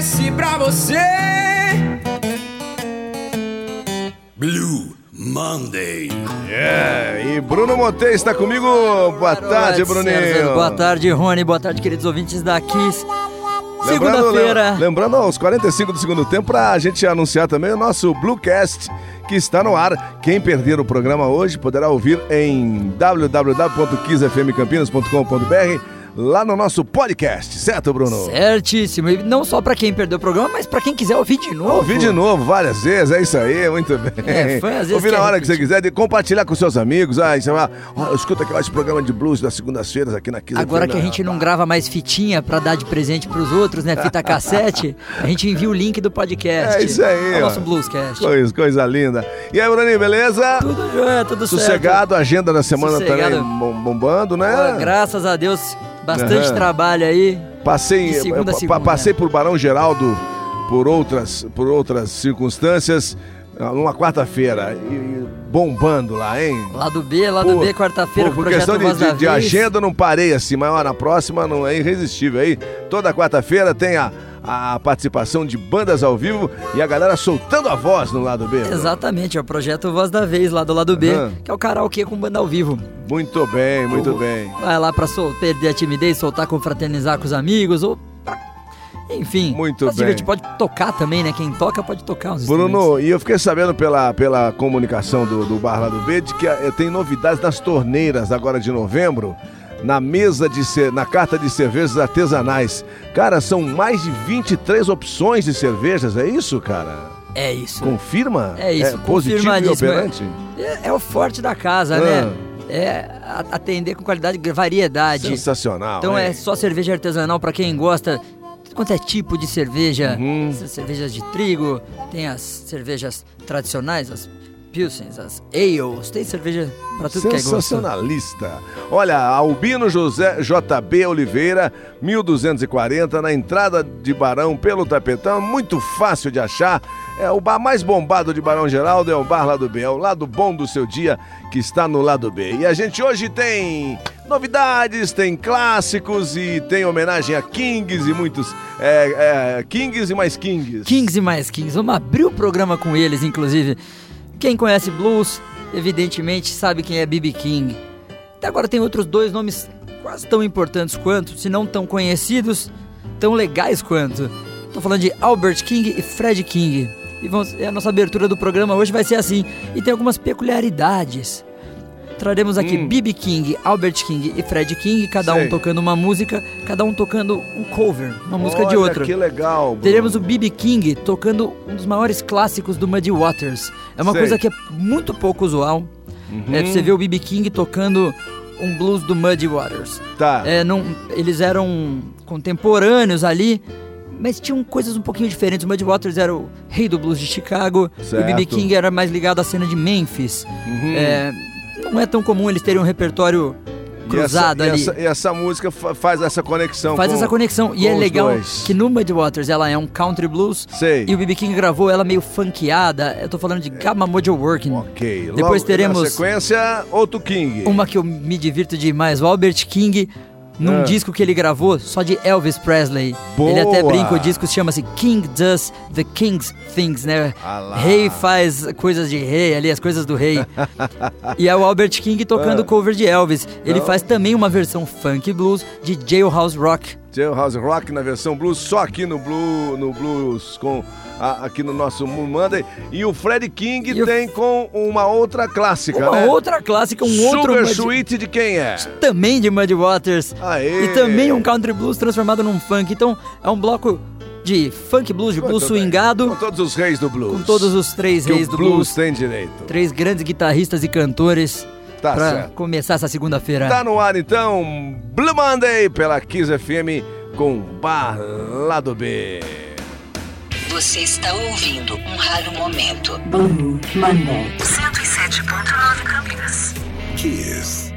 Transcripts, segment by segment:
acontece pra você. Blue Monday. É, e Bruno Monteiro está comigo. Boa tarde, Bruninho. Boa tarde, Rony. Boa tarde, queridos ouvintes da Kiss. Lembrando, Segunda-feira. Lembrando aos 45 do segundo tempo para a gente anunciar também o nosso Bluecast que está no ar. Quem perder o programa hoje poderá ouvir em www.kissfmcampinas.com.br lá no nosso podcast, certo, Bruno? Certíssimo. E não só pra quem perdeu o programa, mas pra quem quiser ouvir de novo. Ouvir de novo várias vezes, é isso aí, muito bem. É, foi às vezes Ouvir na hora que você quiser, de compartilhar com seus amigos. Ah, você vai, ó, escuta aqui ó, esse programa de blues das segundas-feiras aqui na Kiss Agora que a gente não grava mais fitinha pra dar de presente pros outros, né? Fita cassete, a gente envia o link do podcast. É isso aí, É o nosso Bluescast. Coisa, coisa linda. E aí, Bruninho, beleza? Tudo jóia, tudo certo. Sossegado, a agenda da semana Sossegado. também bom- bombando, né? Graças a Deus, bastante Aham. trabalho aí. Passei, segunda segunda. passei por Barão Geraldo por outras, por outras circunstâncias, numa quarta-feira, bombando lá, hein? Lado B, lado Pô, B, quarta-feira, por projeto questão de, de, de agenda, não parei assim, mas ó, na próxima não é irresistível aí. Toda quarta-feira tem a, a participação de bandas ao vivo e a galera soltando a voz no lado B. Exatamente, é o projeto Voz da Vez, lá do lado B, Aham. que é o karaokê com banda ao vivo. Muito bem, muito bem. Vai lá pra sol- perder a timidez, soltar, confraternizar com os amigos, ou. Enfim, Muito se bem. divertir. Pode tocar também, né? Quem toca pode tocar uns. Bruno, e eu fiquei sabendo pela, pela comunicação do, do Bar lá do B de que eh, tem novidades nas torneiras agora de novembro, na mesa de na carta de cervejas artesanais. Cara, são mais de 23 opções de cervejas, é isso, cara? É isso. Confirma? É isso, positivo e operante? É, é o forte da casa, Ah. né? É atender com qualidade, variedade. Sensacional. Então hein? é só cerveja artesanal pra quem gosta. Quanto é tipo de cerveja? Uhum. Cervejas de trigo, tem as cervejas tradicionais, as pilsens, as ales, tem cerveja pra tudo que é gosto. Sensacionalista. Olha, Albino José JB Oliveira, 1240, na entrada de Barão pelo Tapetão, muito fácil de achar. É o bar mais bombado de Barão Geraldo, é o bar Lado B, é o lado bom do seu dia que está no Lado B. E a gente hoje tem novidades, tem clássicos e tem homenagem a Kings e muitos é, é, Kings e mais Kings. Kings e mais Kings. Vamos abrir o programa com eles, inclusive. Quem conhece blues, evidentemente sabe quem é B.B. King. Até agora tem outros dois nomes quase tão importantes quanto, se não tão conhecidos, tão legais quanto. Tô falando de Albert King e Fred King. E vamos, a nossa abertura do programa hoje vai ser assim. E tem algumas peculiaridades. Traremos aqui Hum. B.B. King, Albert King e Fred King, cada Sei. um tocando uma música, cada um tocando um cover, uma música de Olha outra. Que legal. Bruno. Teremos o B.B. King tocando um dos maiores clássicos do Muddy Waters. É uma Sei. coisa que é muito pouco usual. Uhum. É você ver o B.B. King tocando um blues do Muddy Waters. Tá. É, não, eles eram contemporâneos ali, mas tinham coisas um pouquinho diferentes. O Muddy Waters era o rei do blues de Chicago, e o B.B. Certo. King era mais ligado à cena de Memphis. Uhum. É, não é tão comum eles terem um repertório cruzado e essa, ali. E essa, e essa música fa- faz essa conexão. Faz com- essa conexão. E é legal dois. que no Muddy Waters ela é um country blues. Sei. E o B.B. King gravou ela meio funkeada. Eu tô falando de Gamma Mojo Working. Ok. Depois Logo, teremos Na sequência, outro King. uma que eu me divirto demais, o Albert King. Num Ah. disco que ele gravou só de Elvis Presley. Boa. Ele até brinca, o disco chama-se King Does the King's Things, né? Ah. Rei faz coisas de rei ali, as coisas do rei. e é o Albert King tocando Ah. cover de Elvis. Ele Não. faz também uma versão funk blues de Jailhouse Rock. Jailhouse Rock na versão blues, só aqui no, blue, no blues, com a- aqui no nosso Moon Monday. E o Fred King E tem com uma outra clássica, Uma né? outra clássica, um outro Sugar Muddy- Sweet de quem é? também de Muddy Waters. Aê. E também um country blues transformado num funk. Então é um bloco de funk blues, de blues swingado, Com todos os reis do blues. com todos os três que reis do blues, blues. tem direito. Três grandes guitarristas e cantores Tá pra certo. começar essa segunda-feira. Tá no ar então, Blue Monday pela Kiss FM com Bar Lado B. Você está ouvindo um raro momento. Blue Monday. 107.9 Campinas. Kiss.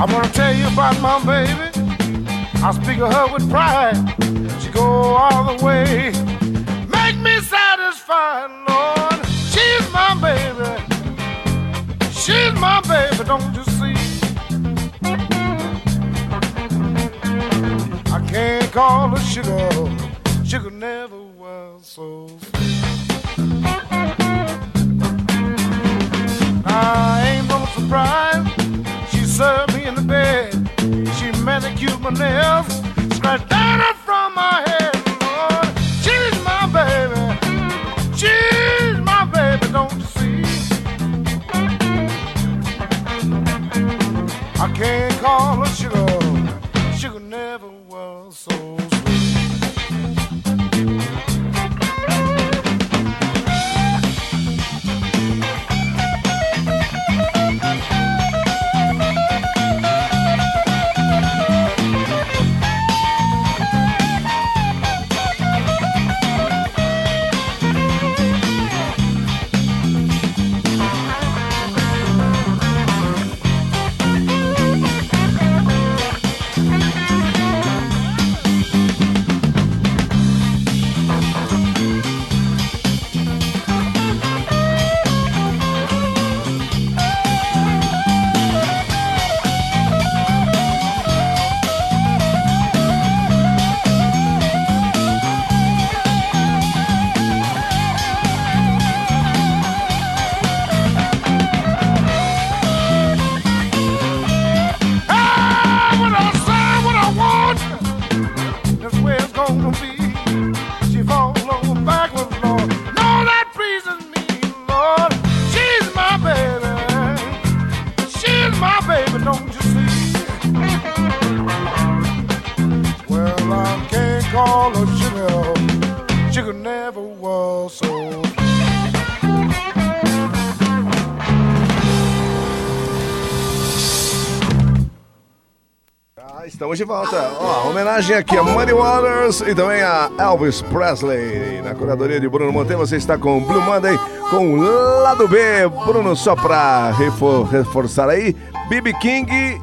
I wanna tell you about my baby. I speak of her with pride. She go all the way, make me satisfied, Lord. She's my baby. She's my baby, don't you see? I can't call her sugar. Sugar never was so sweet. I ain't no surprise. She served in the bed. She manicured my nails, scratched down from my head. Lord, she's my baby. She's my baby, don't you see? I can't volta. Ó, homenagem aqui a Muddy Waters e também a Elvis Presley. Na curadoria de Bruno Monteiro, você está com Blue Monday com o lado B. Bruno, só pra refor- reforçar aí, BB King,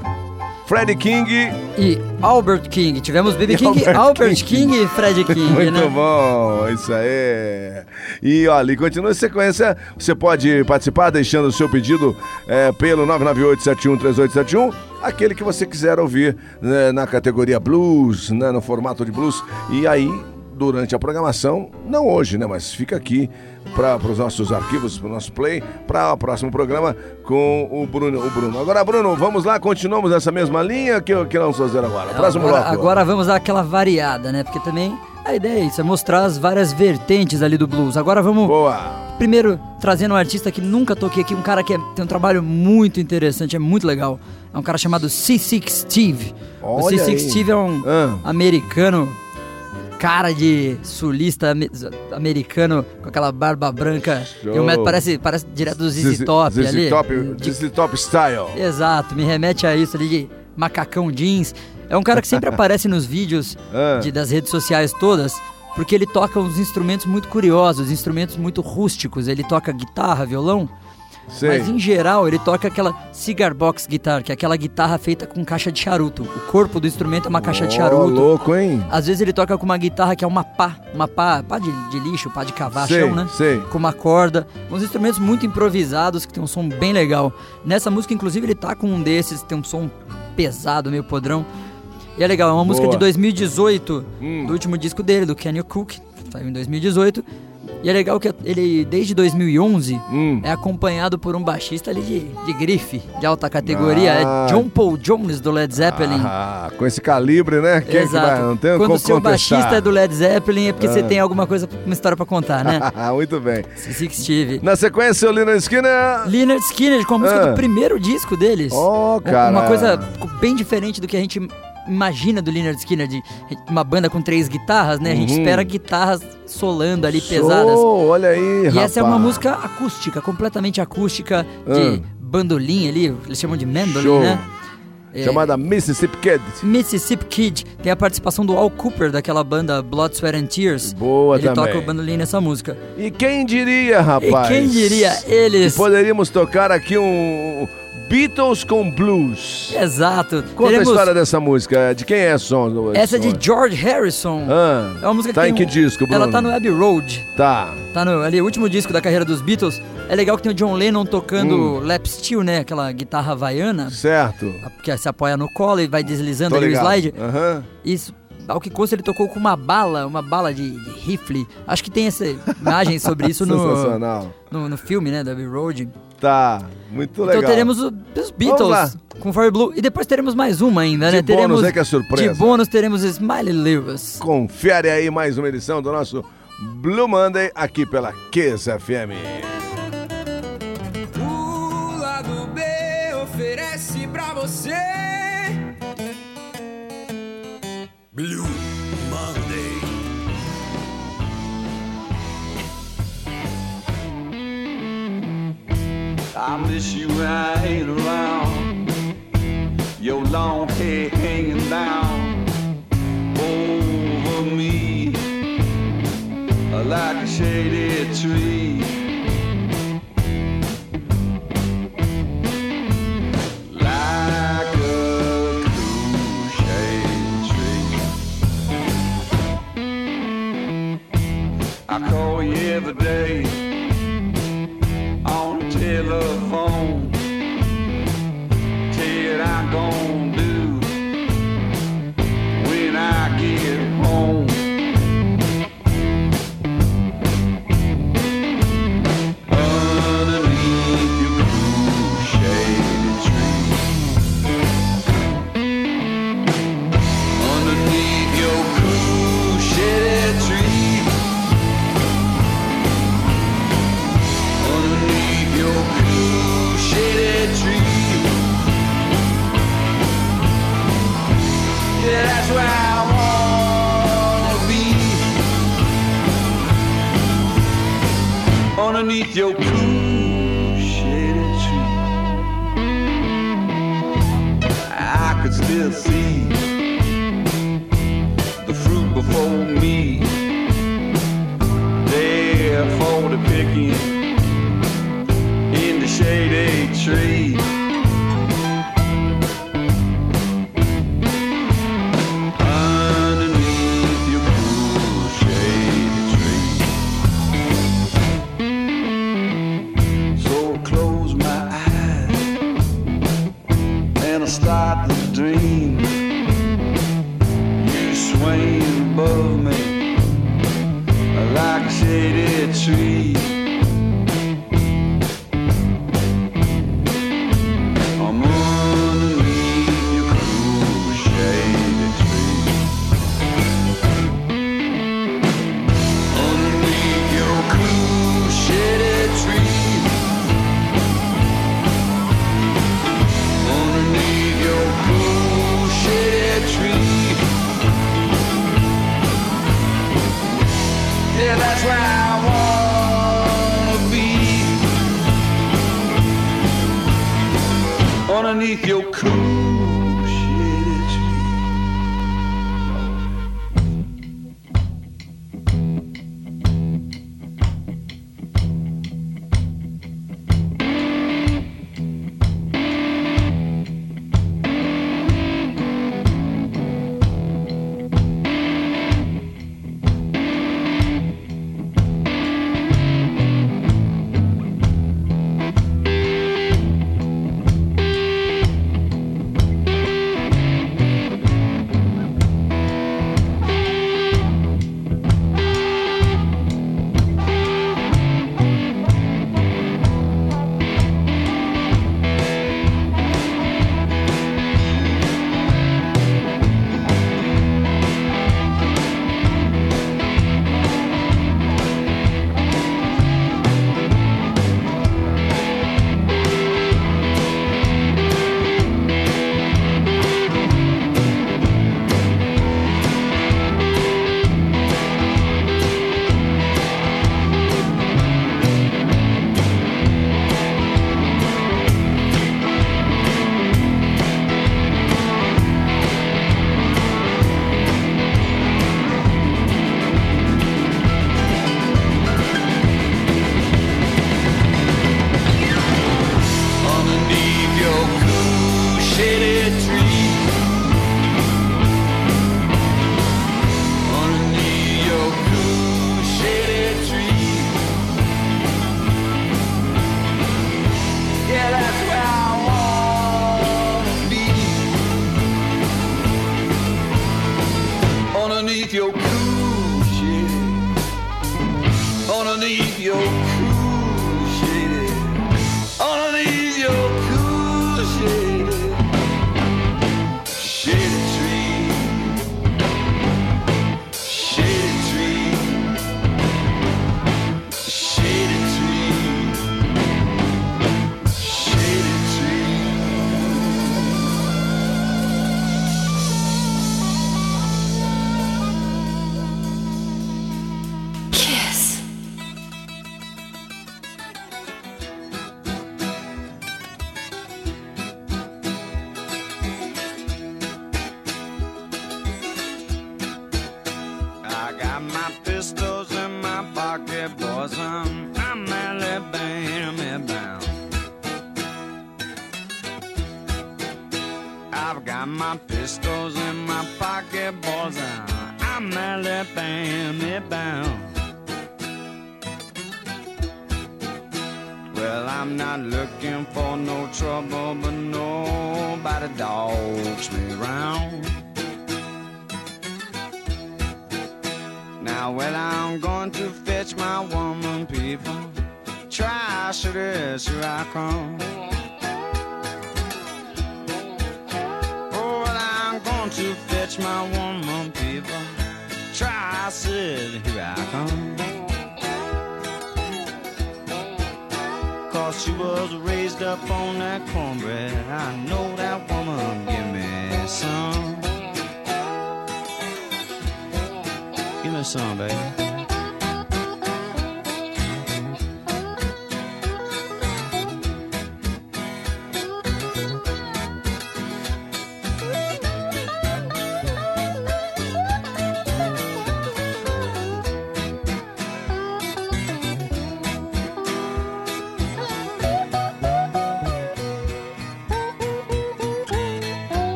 Freddie King. E Albert King. Tivemos BB King, Albert Albert, King. King. e Fred King, Muito né? bom, isso aí. E olha, e continua a sequência. Você pode participar deixando o seu pedido é, pelo 998-713871, aquele que você quiser ouvir né, na categoria blues, né, no formato de blues. E aí, durante a programação, não hoje, né, mas fica aqui para os nossos arquivos, para o nosso play, para o próximo programa com o Bruno, o Bruno. Agora, Bruno, vamos lá, continuamos nessa mesma linha que, que nós vamos fazer agora. Próximo agora, bloco. agora vamos dar aquela variada, né? Porque também a ideia é isso, é mostrar as várias vertentes ali do blues. Agora vamos Boa. primeiro trazendo um artista que nunca toquei aqui, um cara que é- tem um trabalho muito interessante, é muito legal. É um cara chamado C6 Steve. o Olha C6 aí. Steve é um Ah. americano, cara de sulista ame- americano com aquela barba branca. E um metro, parece, parece direto do ZZ Top ZZ ali. Top, De- ZZ Top Style. Exato, me remete a isso ali de macacão jeans. É um cara que sempre aparece nos vídeos Ah. de- das redes sociais todas, porque ele toca uns instrumentos muito curiosos, instrumentos muito rústicos. Ele toca guitarra, violão, Sei. mas em geral ele toca aquela cigar box guitar, que é aquela guitarra feita com caixa de charuto. O corpo do instrumento é uma caixa de Ó, charuto. louco, hein? Às vezes ele toca com uma guitarra que é uma pá, uma pá, pá de, de lixo, pá de chão, né? sei. Com uma corda, uns instrumentos muito improvisados que tem um som bem legal. Nessa música, inclusive, ele tá com um desses, tem um som pesado, meio podrão. E é legal, é uma música Boa. de 2018, Hum. do último disco dele, do Kenny Cook, saiu em 2018. E é legal que ele, desde 2011, Hum. é acompanhado por um baixista ali de, de grife, de alta categoria. Ah. É John Paul Jones, do Led Zeppelin. Ah, com esse calibre, né? Quem é que vai? Não tem Quando o seu contestar. baixista é do Led Zeppelin é porque você Ah. tem alguma coisa, uma história pra contar, né? Muito bem. Six Steve. Na sequência, o Lina Skinner. Leonard Skinner com a música Ah. do primeiro disco deles. Oh, cara. Uma coisa bem diferente do que a gente imagina do Leonard Skinner, de uma banda com três guitarras, né? A gente Uhum. espera guitarras solando ali pesadas. Show, olha aí, E rapaz. essa é uma música acústica, completamente acústica, de bandolim ali, eles chamam de mandolin, Ah. Show. né? É, Chamada Mississippi Kid. Mississippi Kid tem a participação do Al Cooper daquela banda Blood, Sweat and Tears. Boa Ele também. toca o bandolim nessa música. E quem diria, rapaz? E quem diria eles? que Poderíamos tocar aqui um Beatles com Blues. Exato. Conta Teremos- a história dessa música. De quem é esse som? Essa é de George Harrison. Ah, É uma música tá que em tem que um- disco, Bruno? Ela tá no Abbey Road. Tá. Tá no ali, o último disco da carreira dos Beatles. É legal que tem o John Lennon tocando Hum. lap steel, né? Aquela guitarra havaiana. Certo. Que se apoia no colo e vai deslizando Tô ali o slide. Aham. Isso, ao que consta, ele tocou com uma bala, uma bala de, de rifle. Acho que tem essa imagem sobre isso no, no, no filme, né? Da Abbey Road. Tá. Muito legal. Então teremos os. Beatles com Fire Blue. E depois teremos mais uma ainda, De né? bônus teremos, aí que é surpresa. De bônus teremos Smiley Lewis. Confere aí mais uma edição do nosso Blue Monday aqui pela Kiss FM. I miss you when I ain't around. Your long hair hanging down over me like a shaded tree. I call you every day Underneath your cool shaded tree. I could still see the fruit before me. There for the picking in the shady tree.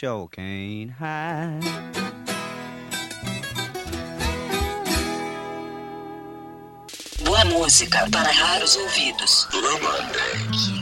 Sure can't hide. Boa música para raros ouvidos. Kiss.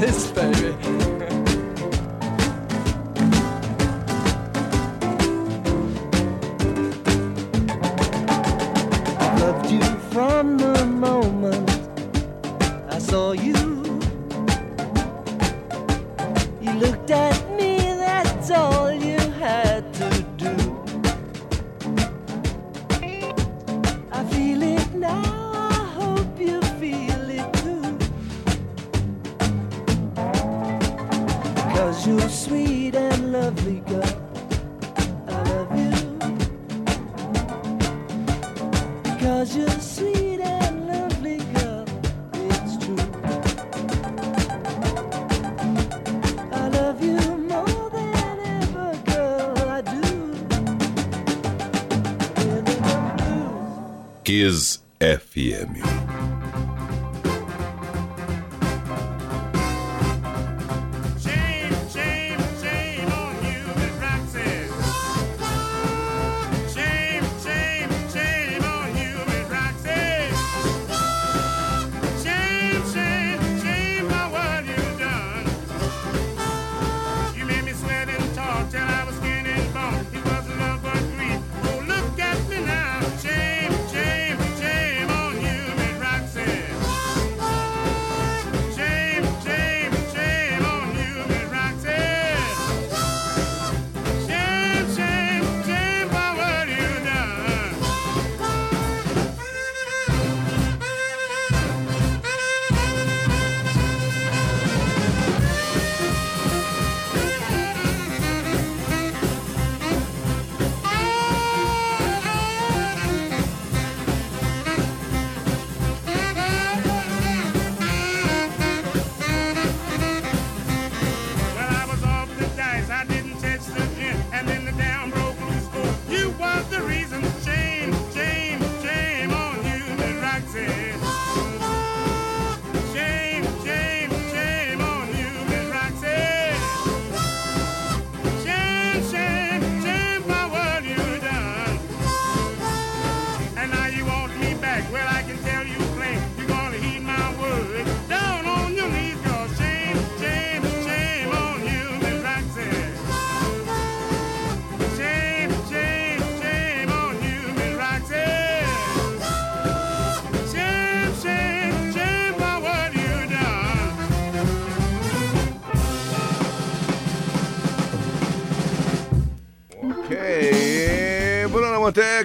This, baby. Blues.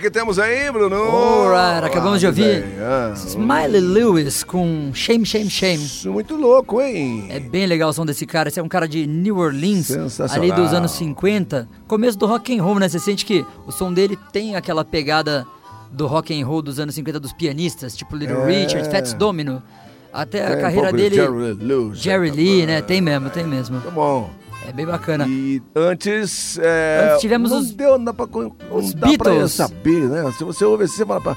Que temos aí, Bruno? Alright, acabamos de ouvir ah, Smiley Lewis com Shame, Shame, Shame. Isso, muito louco, hein? É bem legal o som desse cara. Esse é um cara de New Orleans, ali dos anos 50. Começo do rock and roll, né? Você sente que o som dele tem aquela pegada do rock and roll dos anos 50 dos pianistas, tipo Little É. Richard, Fats Domino. Até a Tem um carreira dele. Jerry Lewis, Jerry tá Lee, né? Tem mesmo, tem mesmo. Tá bom. É bem bacana. E antes. É, Antes tivemos não os- Deu, não dá pra, não os dá pra Beatles. saber, né? Se você ouve assim, você fala pra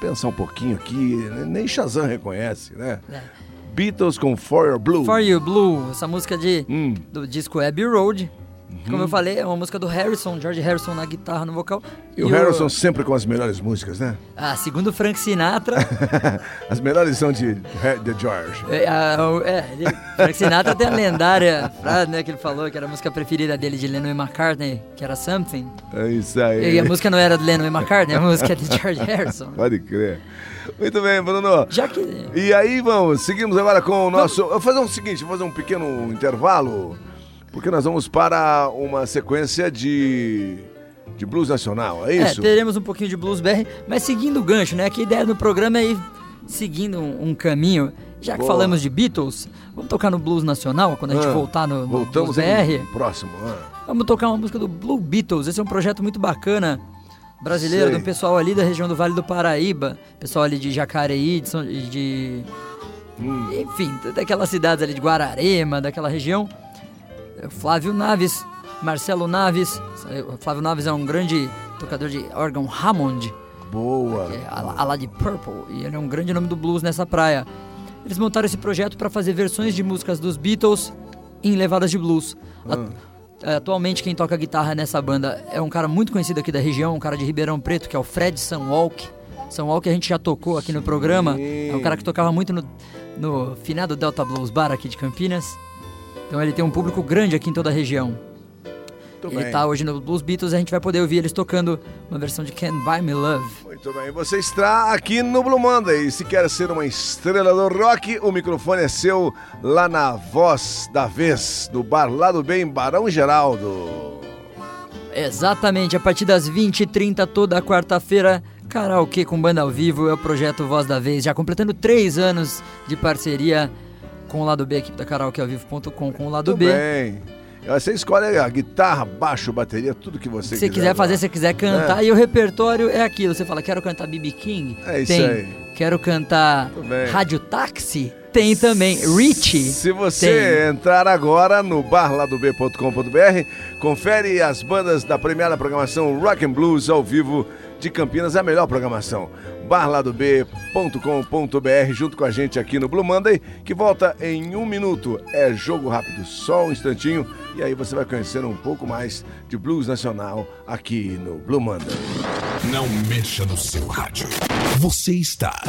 pensar um pouquinho aqui. Nem Shazam reconhece, né? É. Beatles com For Your Blue. For You Blue, essa música de, Hum. do disco Abbey Road. Como Uhum. eu falei, é uma música do Harrison, George Harrison na guitarra, no vocal. E o Harrison sempre com as melhores músicas, né? Ah, segundo Frank Sinatra, as melhores são de, de George. é, a- o- é, ele- Frank Sinatra tem a lendária frase, né, que ele falou que era a música preferida dele de Lennon e McCartney, que era Something. É isso aí. E a música não era de Lennon e McCartney, a música é de George Harrison. Pode crer. Muito bem, Bruno. Já que E aí, vamos, seguimos agora com o nosso. Eu vou fazer o seguinte, vou fazer um pequeno intervalo, porque nós vamos para uma sequência de. de blues nacional, é É, isso? teremos um pouquinho de blues BR, mas seguindo o gancho, né? Que a ideia do programa é ir seguindo um, um caminho. Já que Boa. falamos de Beatles, vamos tocar no blues nacional quando a gente Ah, voltar no, no Voltamos blues BR. próximo. ah. Vamos tocar uma música do Blue Beatles. Esse é um projeto muito bacana brasileiro, Sei. do pessoal ali da região do Vale do Paraíba, pessoal ali de Jacareí, de, São- de Hum. enfim, daquelas cidades ali de Guararema, daquela região. Flávio Naves, Marcelo Naves. Flávio Naves é um grande tocador de órgão Hammond, Boa. é a, a lá de Purple, e ele é um grande nome do blues nessa praia. Eles montaram esse projeto para fazer versões de músicas dos Beatles em levadas de blues. A- é, Atualmente quem toca guitarra nessa banda é um cara muito conhecido aqui da região, um cara de Ribeirão Preto, que é o Fred Sunwalk. Que a gente já tocou aqui no programa. É um cara que tocava muito no, no finado Delta Blues Bar aqui de Campinas. Então ele tem um público grande aqui em toda a região. Muito ele bem. tá hoje no Blues Beatles a gente vai poder ouvir eles tocando uma versão de Can't Buy Me Love. Muito bem, você está aqui no Blue Monday. Se quer ser uma estrela do rock, o microfone é seu lá na voz da vez, do bar lá do bem, Barão Geraldo. Exatamente, a partir das 20h30 toda quarta-feira, karaokê com banda ao vivo é o projeto Voz da Vez, já completando três anos de parceria com o lado B, equipe da karaokeaovivo.com com o lado Muito B. bem. Você escolhe a guitarra, baixo, bateria, tudo que você Se você quiser fazer, se você quiser cantar, e o repertório é aquilo. Você fala, quero cantar BB King? É isso tem. aí. Quero cantar. Rádio Táxi? Tem também. Richie? Se você entrar agora no barladob.com.br, confere as bandas da premiada programação Rock and Blues ao vivo de Campinas, é a melhor programação. barladob.com.br junto com a gente aqui no Blue Monday, que volta em um minuto. É jogo rápido, só um instantinho, e aí você vai conhecer um pouco mais de blues nacional aqui no Blue Monday. Não mexa no seu rádio. Você está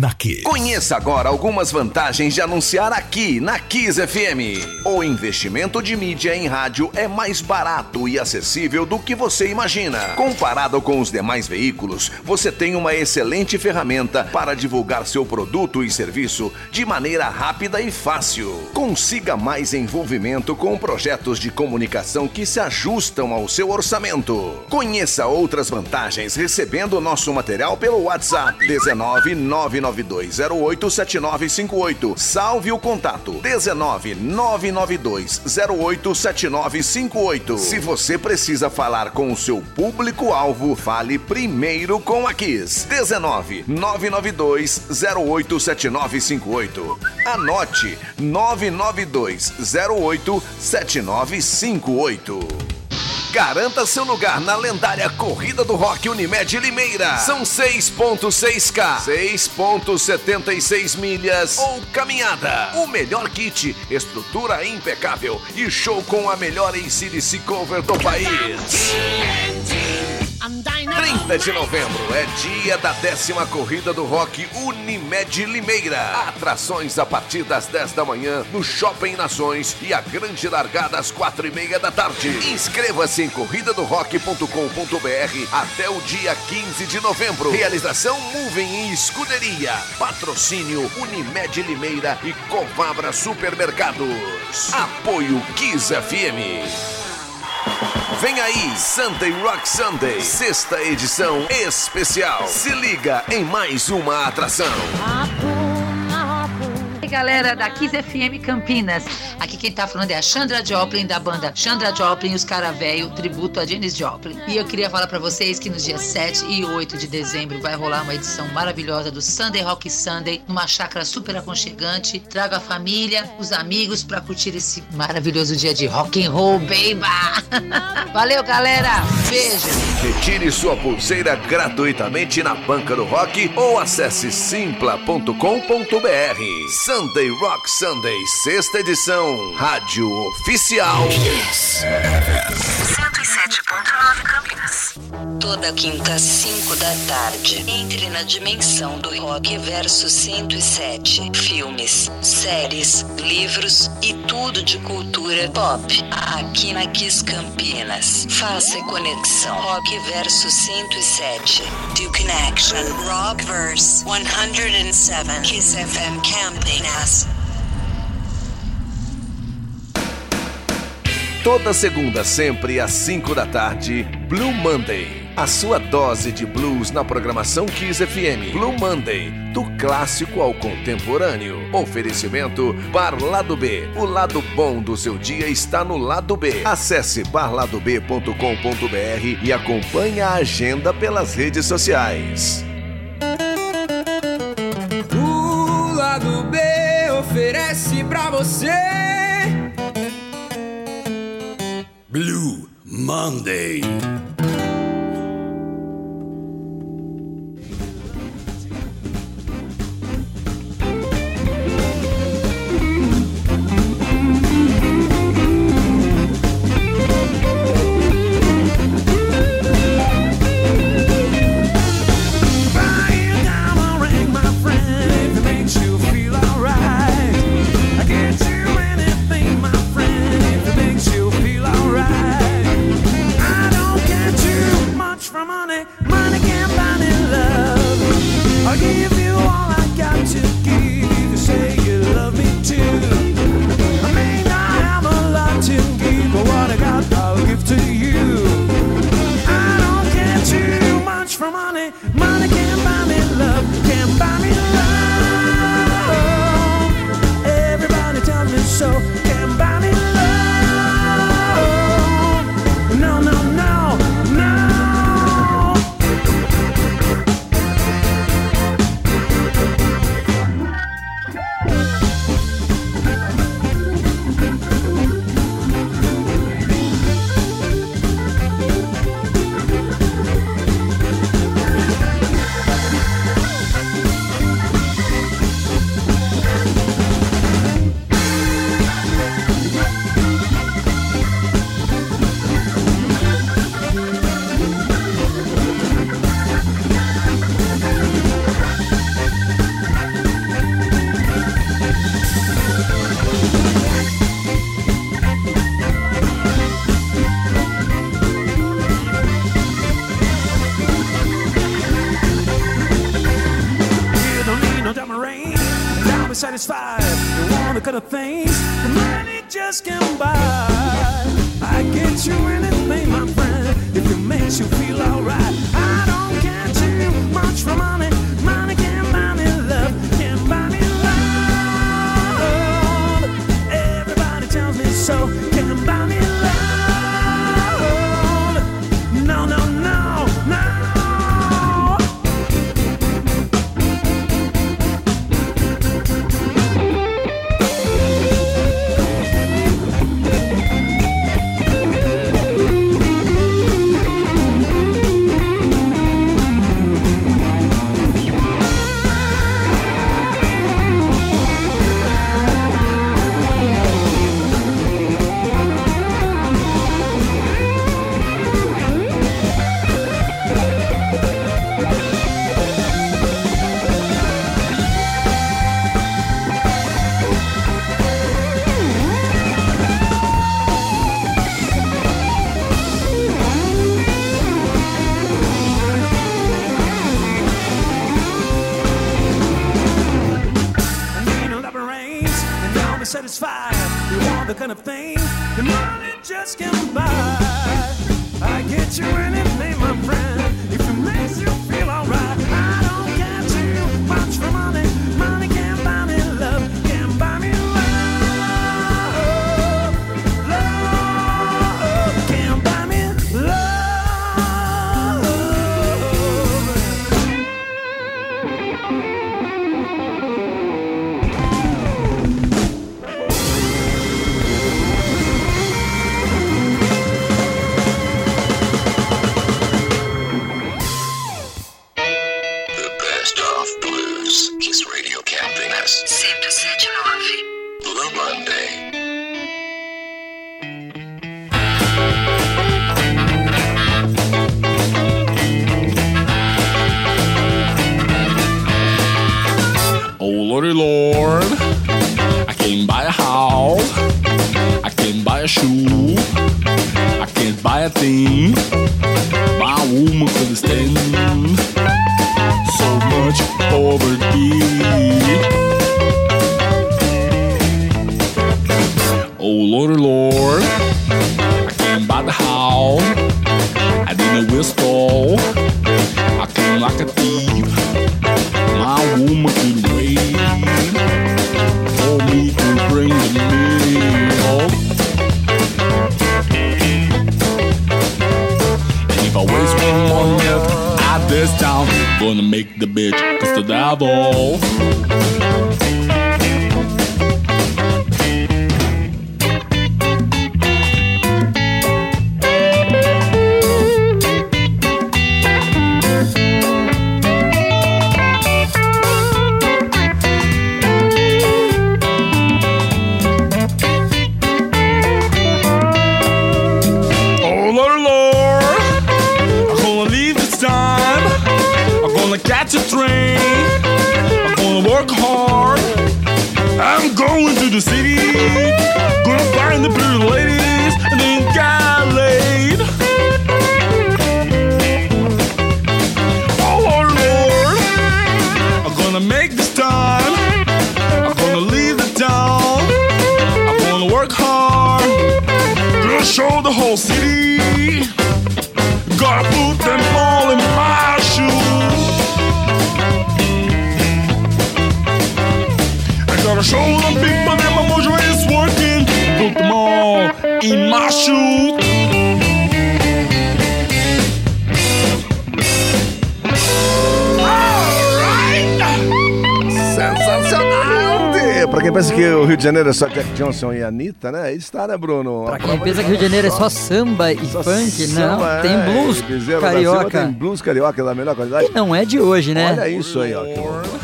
na Kiss. Conheça agora algumas vantagens de anunciar aqui na Kiss FM. O investimento de mídia em rádio é mais barato e acessível do que você imagina. Comparado com os demais veículos, você tem uma excelente ferramenta para divulgar seu produto e serviço de maneira rápida e fácil. Consiga mais envolvimento com projetos de comunicação que se ajustam ao seu orçamento. Conheça outras vantagens recebendo nosso material pelo WhatsApp 19 99208 7958. Salve o contato 19 99208 7958. Se você precisa falar com o seu público-alvo, fale primeiro com a Kiss. 19 99208 7958. Anote 99208 7958. Garanta seu lugar na lendária Corrida do Rock Unimed Limeira. São 6.6K, 6.76 milhas ou caminhada. O melhor kit, estrutura impecável e show com a melhor ACDC cover do país. 30 de novembro é dia da décima corrida do rock Unimed Limeira. Atrações a partir das 10 da manhã no Shopping Nações e a grande largada às quatro e meia da tarde. Inscreva-se em corridadorock.com.br até o dia 15 de novembro. Realização Moving e Escuderia. Patrocínio Unimed Limeira e Covabra Supermercados. Apoio Kiss FM. Vem aí, Sunday Rock Sunday, sexta edição especial. Se liga em mais uma atração. Galera da Kiss FM Campinas. Aqui quem tá falando é a Chandra Joplin, da banda Chandra Joplin e os Cara Velho, tributo a Janis Joplin. E eu queria falar pra vocês que nos dias 7 e 8 de dezembro vai rolar uma edição maravilhosa do Sunday Rock Sunday, numa chácara super aconchegante. Traga a família, os amigos pra curtir esse maravilhoso dia de rock and roll, baby! Valeu, galera! Beijo! Retire sua pulseira gratuitamente na banca do rock ou acesse simpla.com.br. Sunday Rock Sunday, sexta edição, rádio oficial. 107.9 Campinas. Toda quinta, 5 da tarde. Entre na dimensão do rock verso 107. Filmes, séries, livros e tudo de cultura pop. Aqui na Kiss Campinas. Faça conexão. Rock verso 107. Do Connection. Rock verse 107. Kiss FM Campinas. Toda segunda, sempre às 5 da tarde, Blue Monday. A sua dose de blues na programação Kiss FM. Blue Monday, do clássico ao contemporâneo. Oferecimento Bar Lado B. O lado bom do seu dia está no lado B. Acesse barladob.com.br e acompanhe a agenda pelas redes sociais. O lado B oferece pra você. Blue Monday. money, money can't buy me love. I'll give pensa Jack Johnson e Anitta, né? Aí está, né, Bruno? Pra quem pensa que Rio de Janeiro é só samba e só funk, samba, não. É, tem blues carioca. Tem blues carioca da melhor qualidade. E não é de hoje, né? Olha isso aí, ó.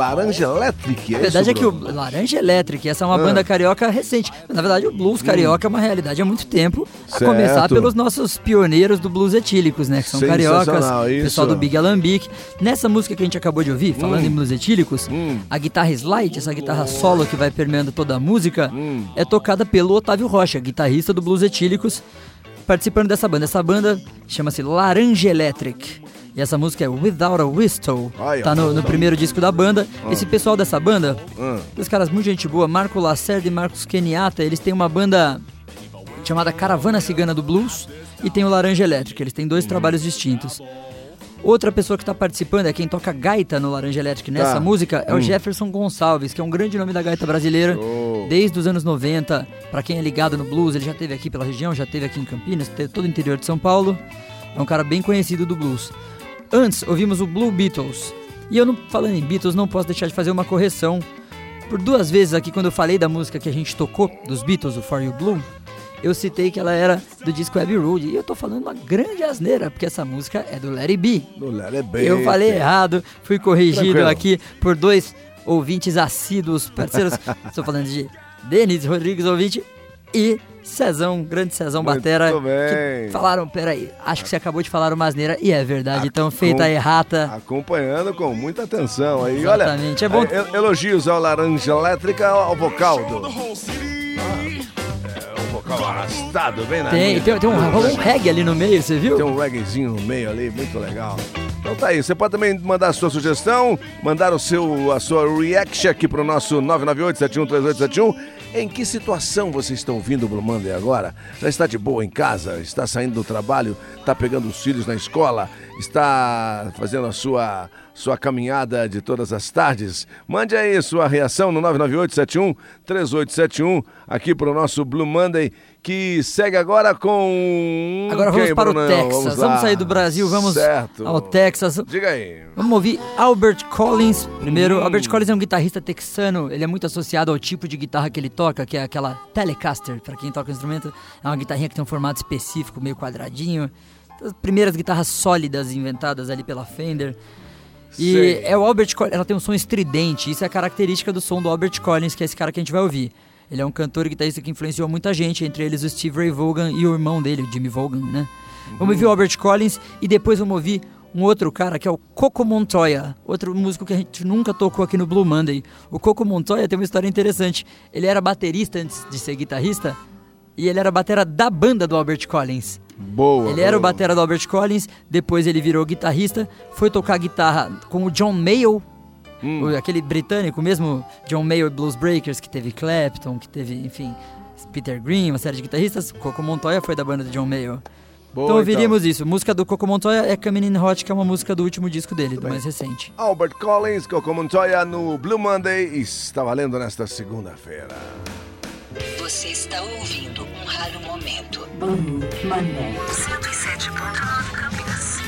Laranja Electric. É a verdade isso, é que o Laranja Electric, essa é uma ah. banda carioca recente. Na verdade, o blues hum. carioca hum. é uma realidade há muito tempo. A certo. começar pelos nossos pioneiros do blues etílicos, né? Que são cariocas, isso. pessoal do Big Alambique. Nessa música que a gente acabou de ouvir, falando hum. em blues etílicos, hum. a guitarra slide, essa guitarra solo que vai permeando toda a música, hum. é tocada pelo Otávio Rocha, guitarrista do blues etílicos, participando dessa banda. Essa banda chama-se Laranja Electric. E essa música é Without a Whistle. Ai, tá no, no primeiro disco da banda. Ah. Esse pessoal dessa banda, Hum. dois caras muito gente boa, Marco Lacerda e Marcos Kenyatta, eles têm uma banda chamada Caravana Cigana do Blues e tem o Laranja Elétrica. Eles têm dois trabalhos distintos. Outra pessoa que está participando é quem toca gaita no Laranja Elétrica nessa Tá. música é o Hum. Jefferson Gonçalves, que é um grande nome da gaita brasileira desde os anos 90. Para quem é ligado no blues, ele já teve aqui pela região, já teve aqui em Campinas, teve todo o interior de São Paulo. É um cara bem conhecido do blues. Antes, ouvimos o Blue Beatles. E eu, não, falando em Beatles, não posso deixar de fazer uma correção. Por duas vezes aqui, quando eu falei da música que a gente tocou, dos Beatles, o For You Blue, eu citei que ela era do disco Abbey Road. E eu tô falando uma grande asneira, porque essa música é do It Be. Do It Be. Eu falei errado, fui corrigido Tranquilo. aqui por dois ouvintes assíduos, parceiros. Estou falando de Denis Rodrigues, ouvinte, e Cezão, grande Cezão Muito Batera. bem. Que falaram, peraí, acho que você acabou de falar uma asneira, e é verdade, então feita a errata. Acompanhando com muita atenção aí. Exatamente, Olha, é bom- e- Elogios ao Laranja Elétrica, ao vocal do... É, um vocal arrastado, bem na Tem, tem, tem um, um reggae ali no meio, você viu? Tem um reggaezinho no meio ali, muito legal. Então tá aí, você pode também mandar a sua sugestão, mandar o seu, a sua reaction aqui pro nosso 998-713871. Em que situação você está ouvindo o Blue Monday agora? Já está de boa em casa? Está saindo do trabalho? Está pegando os filhos na escola? Está fazendo a sua, sua caminhada de todas as tardes? Mande aí sua reação no 998-71-3871 aqui pro nosso Blue Monday, que segue agora com... Agora vamos quem, para o Brunão? Texas. lá. Vamos sair do Brasil, vamos Certo. ao Texas. Diga aí. Vamos ouvir Albert Collins. Primeiro, Hum. Albert Collins é um guitarrista texano. Ele é muito associado ao tipo de guitarra que ele toca, que é aquela Telecaster. Para quem toca o instrumento, é uma guitarrinha que tem um formato específico, meio quadradinho. As primeiras guitarras sólidas inventadas ali pela Fender. E é o Albert Collins, ela tem um som estridente. Isso é a característica do som do Albert Collins, que é esse cara que a gente vai ouvir. Ele é um cantor e guitarrista que influenciou muita gente, entre eles o Steve Ray Vaughan e o irmão dele, o Jimmy Vaughan, né? Vamos ouvir o Albert Collins e depois vamos ouvir um outro cara que é o Coco Montoya, outro músico que a gente nunca tocou aqui no Blue Monday. O Coco Montoya tem uma história interessante. Ele era baterista antes de ser guitarrista e ele era batera da banda do Albert Collins. Boa. Ele era o batera do Albert Collins, depois ele virou guitarrista, foi tocar guitarra com o John Mayall, Hum. aquele britânico mesmo, John Mayall Blues Breakers, que teve Clapton, que teve, enfim, Peter Green, uma série de guitarristas. Coco Montoya foi da banda do John Mayall. Boa, então ouviríamos isso. Música do Coco Montoya é Coming In Hot, que é uma música do último disco dele, do bem. mais recente. Albert Collins, Coco Montoya no Blue Monday está valendo nesta segunda-feira. Você está ouvindo um raro momento. Blue Monday. 107.9 Campinas.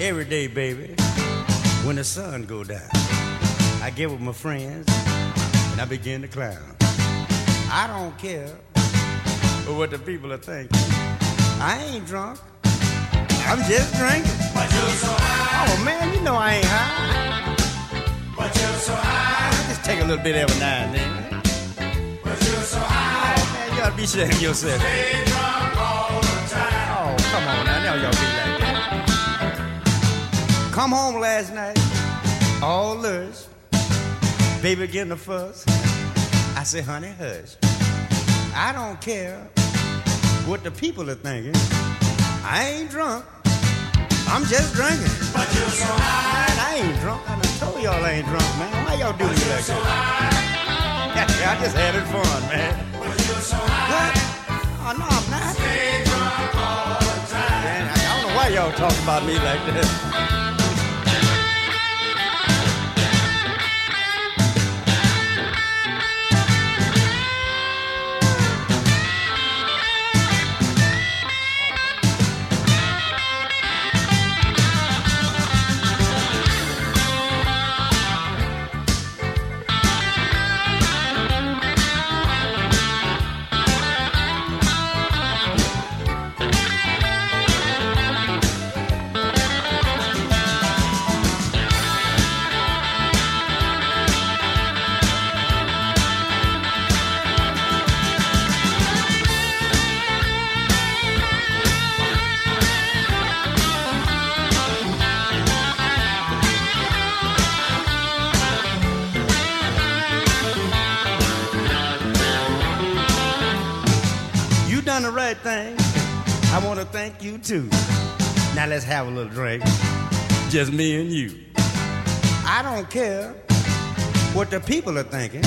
Every day, baby, when the sun go down, I get with my friends and I begin to clown. I don't care what the people are thinking. I ain't drunk. I'm just drinking. But you're so high. Oh man, you know I ain't high. But you're so high. Just take a little bit every now and then. But you're so high. Oh man, you ought to be ashamed of yourself. Stay drunk Come home last night, all lush. Baby getting a fuss. I say, honey, hush. I don't care what the people are thinking. I ain't drunk. I'm just drinking. But you're so high. I ain't drunk. I done told y'all I ain't drunk, man. Why y'all do me like that? Yeah, I just having fun, man. But you're so high. What? Oh, no, I'm not. Stay drunk all the time. Man, I don't know why y'all talking about me like that. Too. Now let's have a little drink. Just me and you. I don't care what the people are thinking.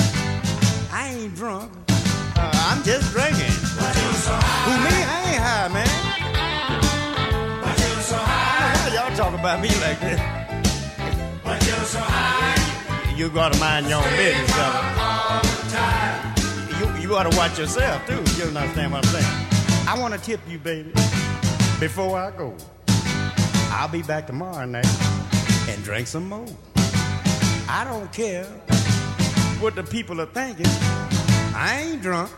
I ain't drunk. Uh, I'm just drinking. Who me? I ain't high, man. Why y'all talk about me like that? You gotta mind your own business, fella. You, you ought to watch yourself too. You understand what I'm saying? I want to tip you, baby. Before I go, I'll be back tomorrow night and drink some more. I don't care what the people are thinking. I ain't drunk.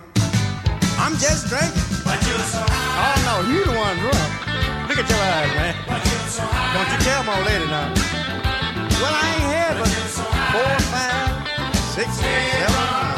I'm just drinking. But you're so high. Oh no, you the one drunk. Look at your eyes, man. But you're so high. Don't you tell my lady now. Well, I ain't had but four, five, six, seven,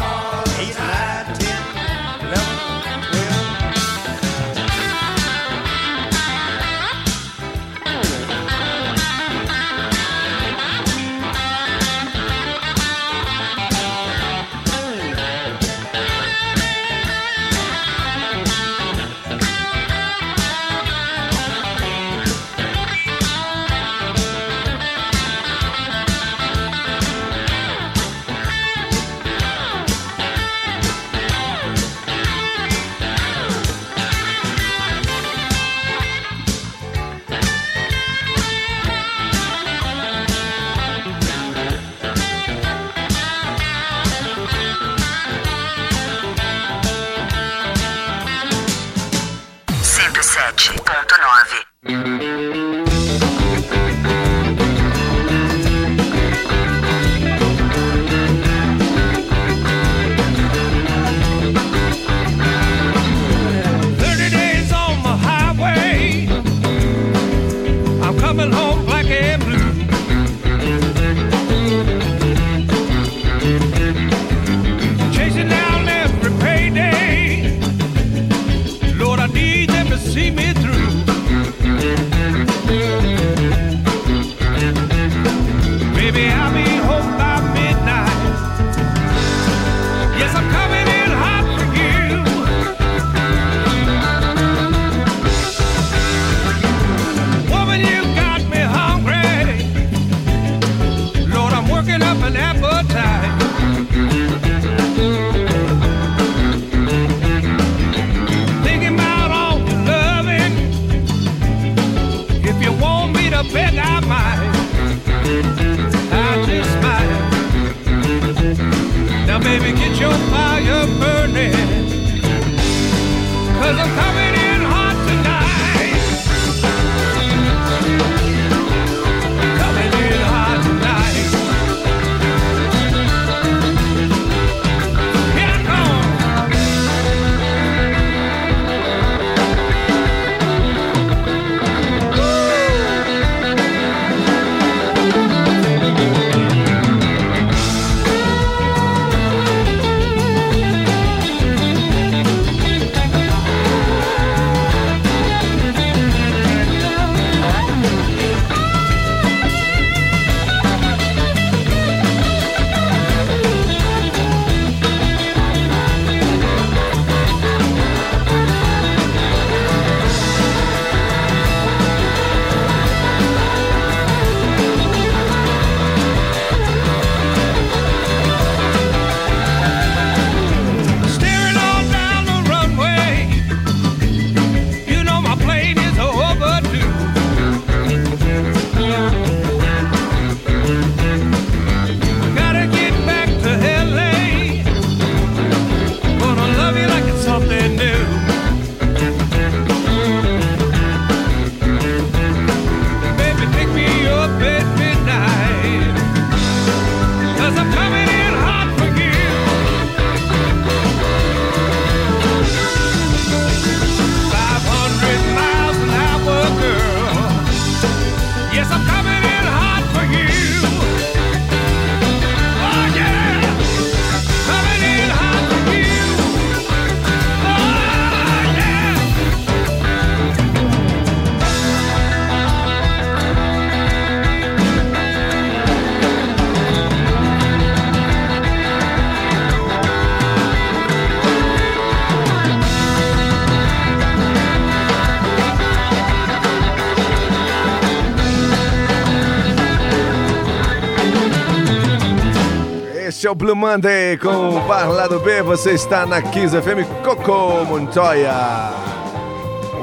Blue Monday com o Bar lá do B. Você está na Kiss FM Coco Montoya.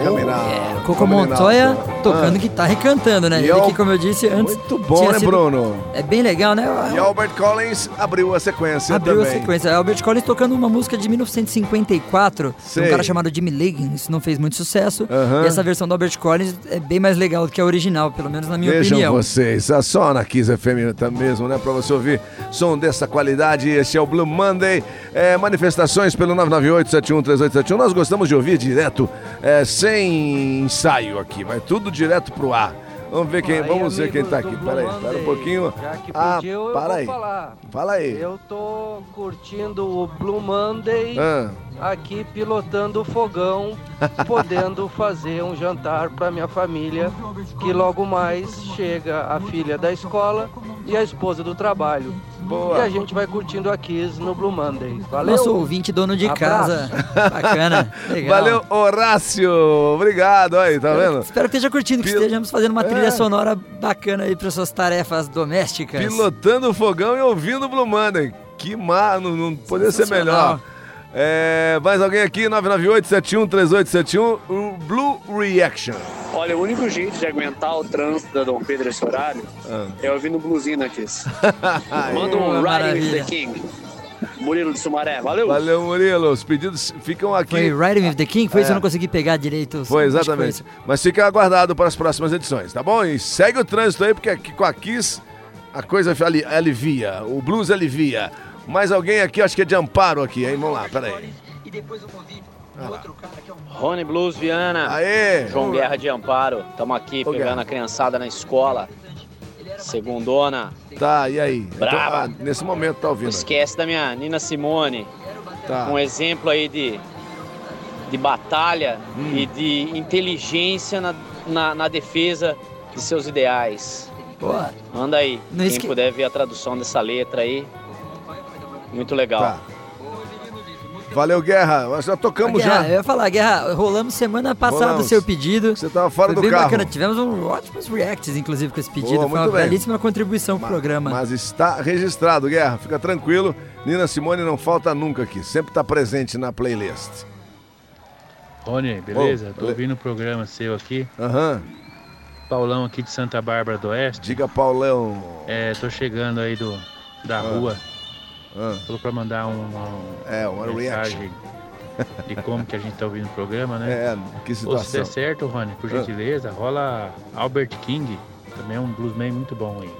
Caminhar. É, Coco Montoya tocando guitarra e cantando, né? Ah. E Ele que, como eu disse antes. Muito bom, né, sido- Bruno? É bem legal, né? E Albert Collins abriu a sequência Abriu também. a sequência. Albert Collins tocando uma música de 1954, de um cara chamado Jimmy Liggins, não fez muito sucesso. Aham. E essa versão do Albert Collins é bem mais legal do que a original, pelo menos na minha Vejam opinião. vocês, é só na Kiss FM tá mesmo, né? Pra você ouvir som dessa qualidade. Esse é o Blue Monday. É, manifestações pelo 998-713871. Nós gostamos de ouvir direto, é, sem ensaio aqui. Vai tudo direto pro ar. Vamos ver quem, Aí, vamos ver quem tá aqui. Blue Peraí, espera um pouquinho. Já que Ah, pediu, eu para vou aí. falar. Fala aí. Eu tô curtindo o Blue Monday Ah. Aqui pilotando o fogão, podendo fazer um jantar para minha família, que logo mais chega a filha da escola e a esposa do trabalho. Boa. E a gente vai curtindo a Kiss no Blue Monday. Valeu? Nosso ouvinte dono de Abraço. casa. Bacana. Legal. Valeu, Horácio. Obrigado aí, tá vendo? Espero que esteja curtindo, que Pil- estejamos fazendo uma trilha É. sonora bacana aí para suas tarefas domésticas. Pilotando o fogão e ouvindo o Blue Monday. Que mar, não, não poderia ser melhor. É, mais alguém aqui? 998-713871, o Blue Reaction. Olha, o único jeito de aguentar o trânsito da Dom Pedro esse horário Ah. é ouvindo blusinho aqui. Manda um Riding with the King. Murilo de Sumaré, valeu? Valeu, Murilo. Os pedidos ficam aqui. Foi Riding with the King? Foi isso? É. Eu não consegui pegar direito. Foi, exatamente. Mas fica aguardado para as próximas edições, tá bom? E segue o trânsito aí, porque aqui com a Kiss a coisa ali- alivia, o blues alivia. Mais alguém aqui, acho que é de Amparo aqui, hein? Vamos lá, peraí. Rony Blues Viana. Aê! João Guerra de Amparo. Estamos aqui Ô, pegando Guerra. a criançada na escola. Segundona. Tá, e aí? Brava. Então, ah, nesse momento tá ouvindo. Não esquece da minha Nina Simone. Tá. Um exemplo aí de, de batalha Hum. e de inteligência na, na, na defesa de seus ideais. Boa. Manda aí. Não Quem esque- puder ver a tradução dessa letra aí. Muito legal. Tá. Valeu, Guerra. Nós já tocamos Guerra, já. Eu ia falar, Guerra, rolamos semana passada o Rolamos. seu pedido. Você tava fora Foi do bem carro. bacana. Tivemos um ótimos reacts, inclusive, com esse pedido. Boa, Foi uma bem. belíssima contribuição pro programa. Mas está registrado, Guerra. Fica tranquilo. Nina Simone não falta nunca aqui. Sempre está presente na playlist. Rony, beleza? Bele- ouvindo o programa seu aqui. Aham. Paulão aqui de Santa Bárbara do Oeste. Diga, Paulão. É, tô chegando aí do, da Ah. rua. Ah. Falou pra mandar um, uma, É, uma mensagem de como que a gente tá ouvindo o programa, né? É, que Ou se situação. der certo, Rony, por Ah. gentileza, rola Albert King. Também é um bluesman muito bom aí.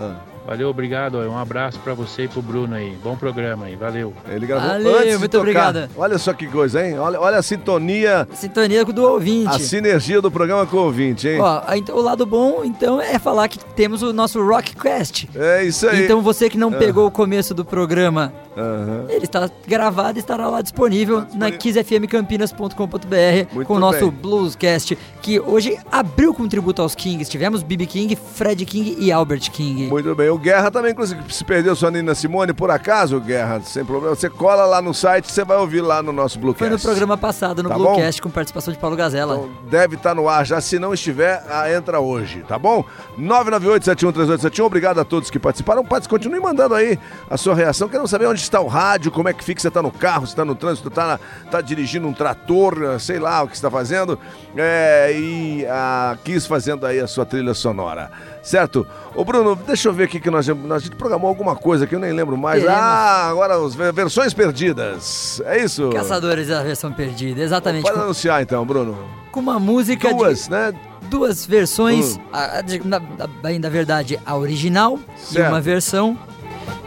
Ah. Valeu, obrigado. Um abraço pra você e pro Bruno aí. Bom programa aí, valeu. Ele gravou Valeu, antes de muito tocar. obrigado. Olha só que coisa, hein? Olha, olha a sintonia, Sintonia do ouvinte. a sinergia do programa com o ouvinte, hein? Ó, então, o lado bom, então, é falar que temos o nosso Rockcast. É isso aí. Então você que não Ah. pegou o começo do programa, Aham. ele está gravado e estará lá disponível, na kissfmcampinas.com.br com o nosso bem. Bluescast, que hoje abriu com tributo aos Kings. Tivemos BB King, Fred King e Albert King. Muito bem. O Guerra também, inclusive, se perdeu sua Nina Simone, por acaso, Guerra, sem problema, você cola lá no site, você vai ouvir lá no nosso Bluecast. Foi no programa passado, no Tá Bluecast, com participação de Paulo Gazella. Então, deve estar no ar já. Se não estiver, ah, entra hoje, tá bom? 998-713871. Obrigado a todos que participaram. Continue mandando aí a sua reação. Queremos saber onde está o rádio, como é que fica. Você está no carro, você está no trânsito, está tá dirigindo um trator, sei lá o que está fazendo. É, e a Kiss fazendo aí a sua trilha sonora. Certo? Ô Bruno, deixa eu ver aqui que nós, nós a gente programou alguma coisa que eu nem lembro mais. Teremos. Ah, agora as ve- versões perdidas. É isso? Caçadores da versão perdida, exatamente. Pode anunciar então, Bruno. com uma música Duas, de né? duas versões, Hum. a- a na, bem da verdade, a original e Certo. uma versão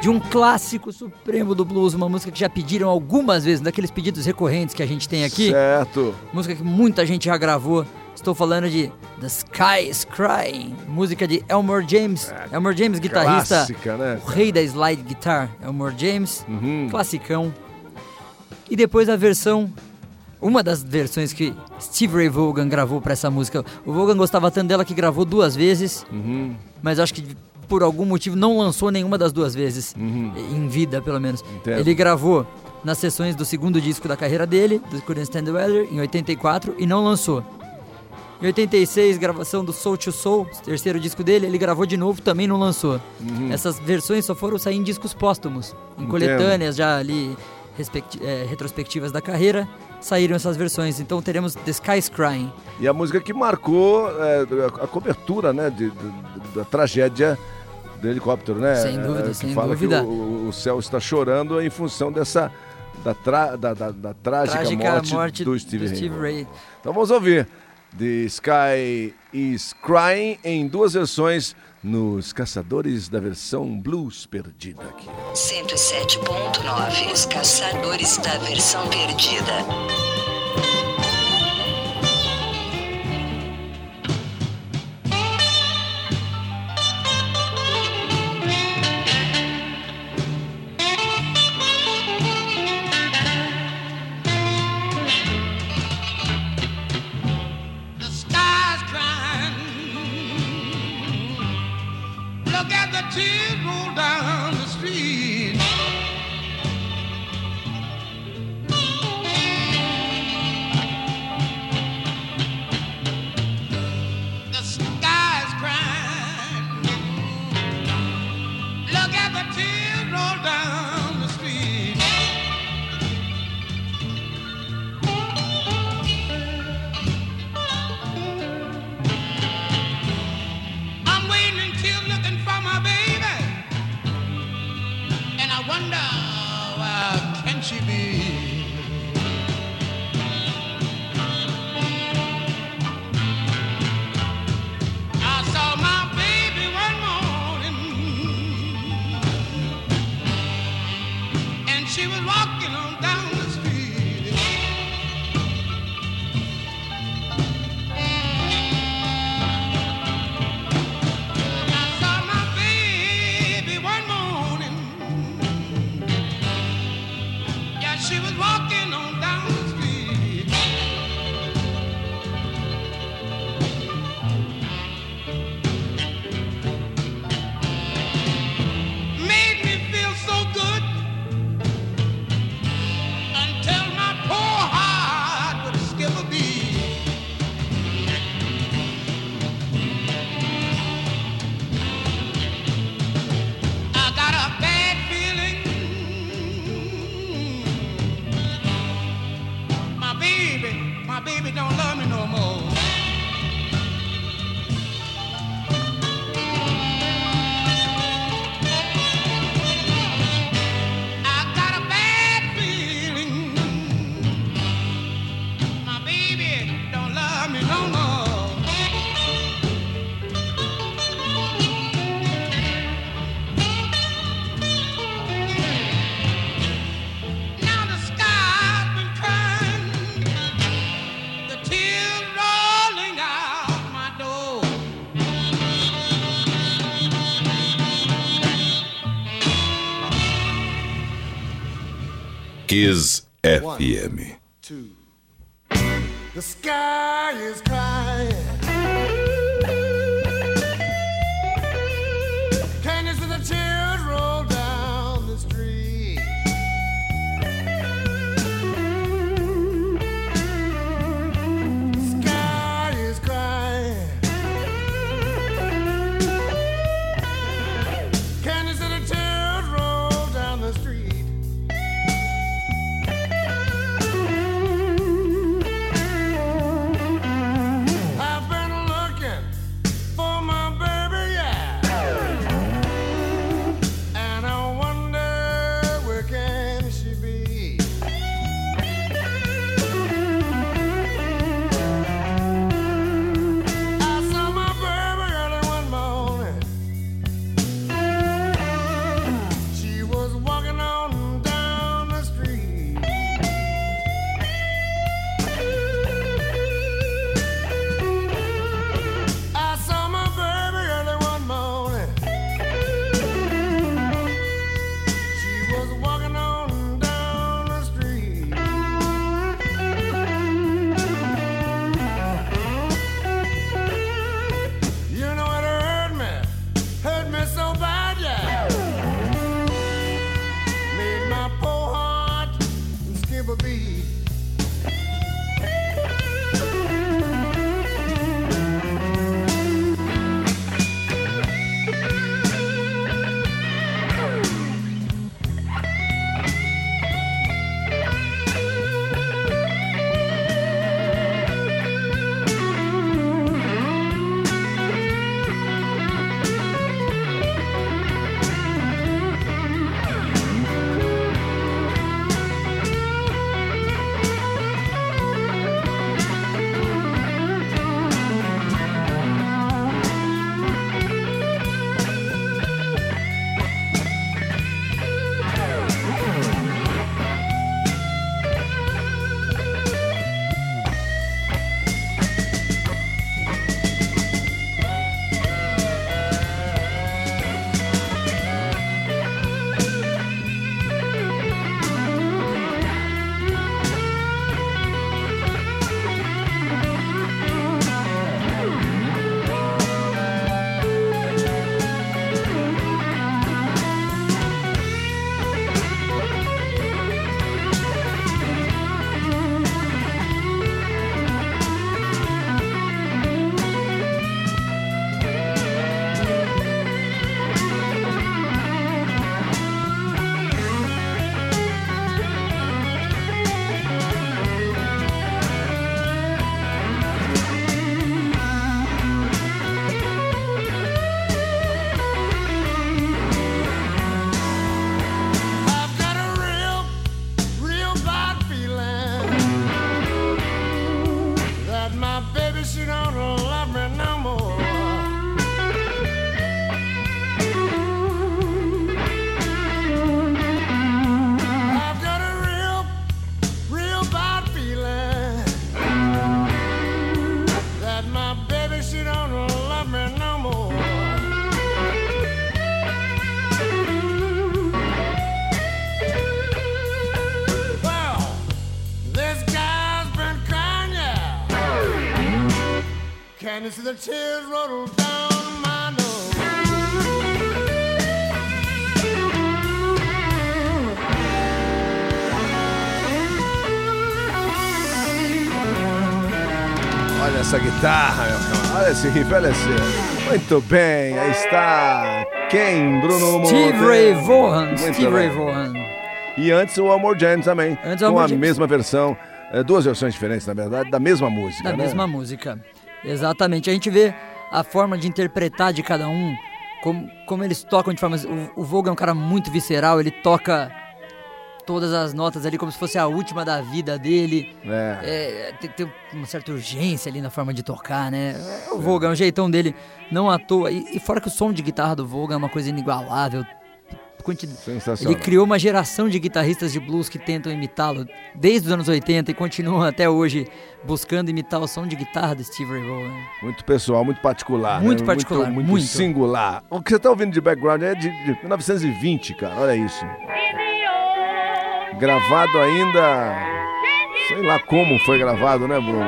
de um clássico supremo do blues, uma música que já pediram algumas vezes, daqueles pedidos recorrentes que a gente tem aqui. Certo. Música que muita gente já gravou. Estou falando de The Sky is Crying, música de Elmore James. Elmore James, guitarrista, Clássica, né? o rei da slide guitar, Elmore James, Uhum. classicão. E depois a versão, uma das versões que Steve Ray Vaughan gravou para essa música. O Vaughan gostava tanto dela que gravou duas vezes, Uhum. mas acho que por algum motivo não lançou nenhuma das duas vezes, em vida pelo menos. Entendo. Ele gravou nas sessões do segundo disco da carreira dele, do Couldn't Stand the Weather, em 84, e não lançou. Em 86, gravação do Soul to Soul, terceiro disco dele, ele gravou de novo, também não lançou. Uhum. Essas versões só foram sair em discos póstumos, em Entendo. coletâneas já ali eh, retrospectivas da carreira, saíram essas versões. Então teremos The Sky's Crying. E a música que marcou é, a cobertura, né, de- de- da tragédia do helicóptero, né? Sem dúvida, É, que sem fala dúvida. que o, o céu está chorando em função dessa da, tra- da, da- da trágica, Trágica morte, morte do Steve, do Steve Ray. Ray. Então vamos ouvir The Sky is Crying em duas versões nos Caçadores da versão blues perdida aqui. 107.9 Os Caçadores da Versão Perdida. Kiss FM. The see the tears roll down my nose? Olha essa guitarra, meu camarada. Olha esse riff, olha esse. Muito bem, aí está. Quem, Bruno Steve Monteiro? Ray Vaughan. Steve Ray bem. Vaughan. E antes o Amor Jam também. Antes o com Amor a Jam. mesma versão, é, duas versões diferentes, na verdade, da mesma música. Da né? mesma música. Exatamente. A gente vê a forma de interpretar de cada um, como, como eles tocam de formas. O, o é um cara muito visceral, ele toca todas as notas ali como se fosse a última da vida dele. É. É, tem, tem uma certa urgência ali na forma de tocar, né? O Vogue é um jeitão dele, não à toa. E, e fora que o som de guitarra do Vogue é uma coisa inigualável. Ele criou uma geração de guitarristas de blues que tentam imitá-lo desde os anos 80 e continuam até hoje buscando imitar o som de guitarra do Steve Ray Vaughan. Muito pessoal, muito particular. Muito né? particular, muito, muito. singular. O que você está ouvindo de background é de, de 1920, cara. Olha isso. Gravado ainda. Sei lá como foi gravado, né, Bruno?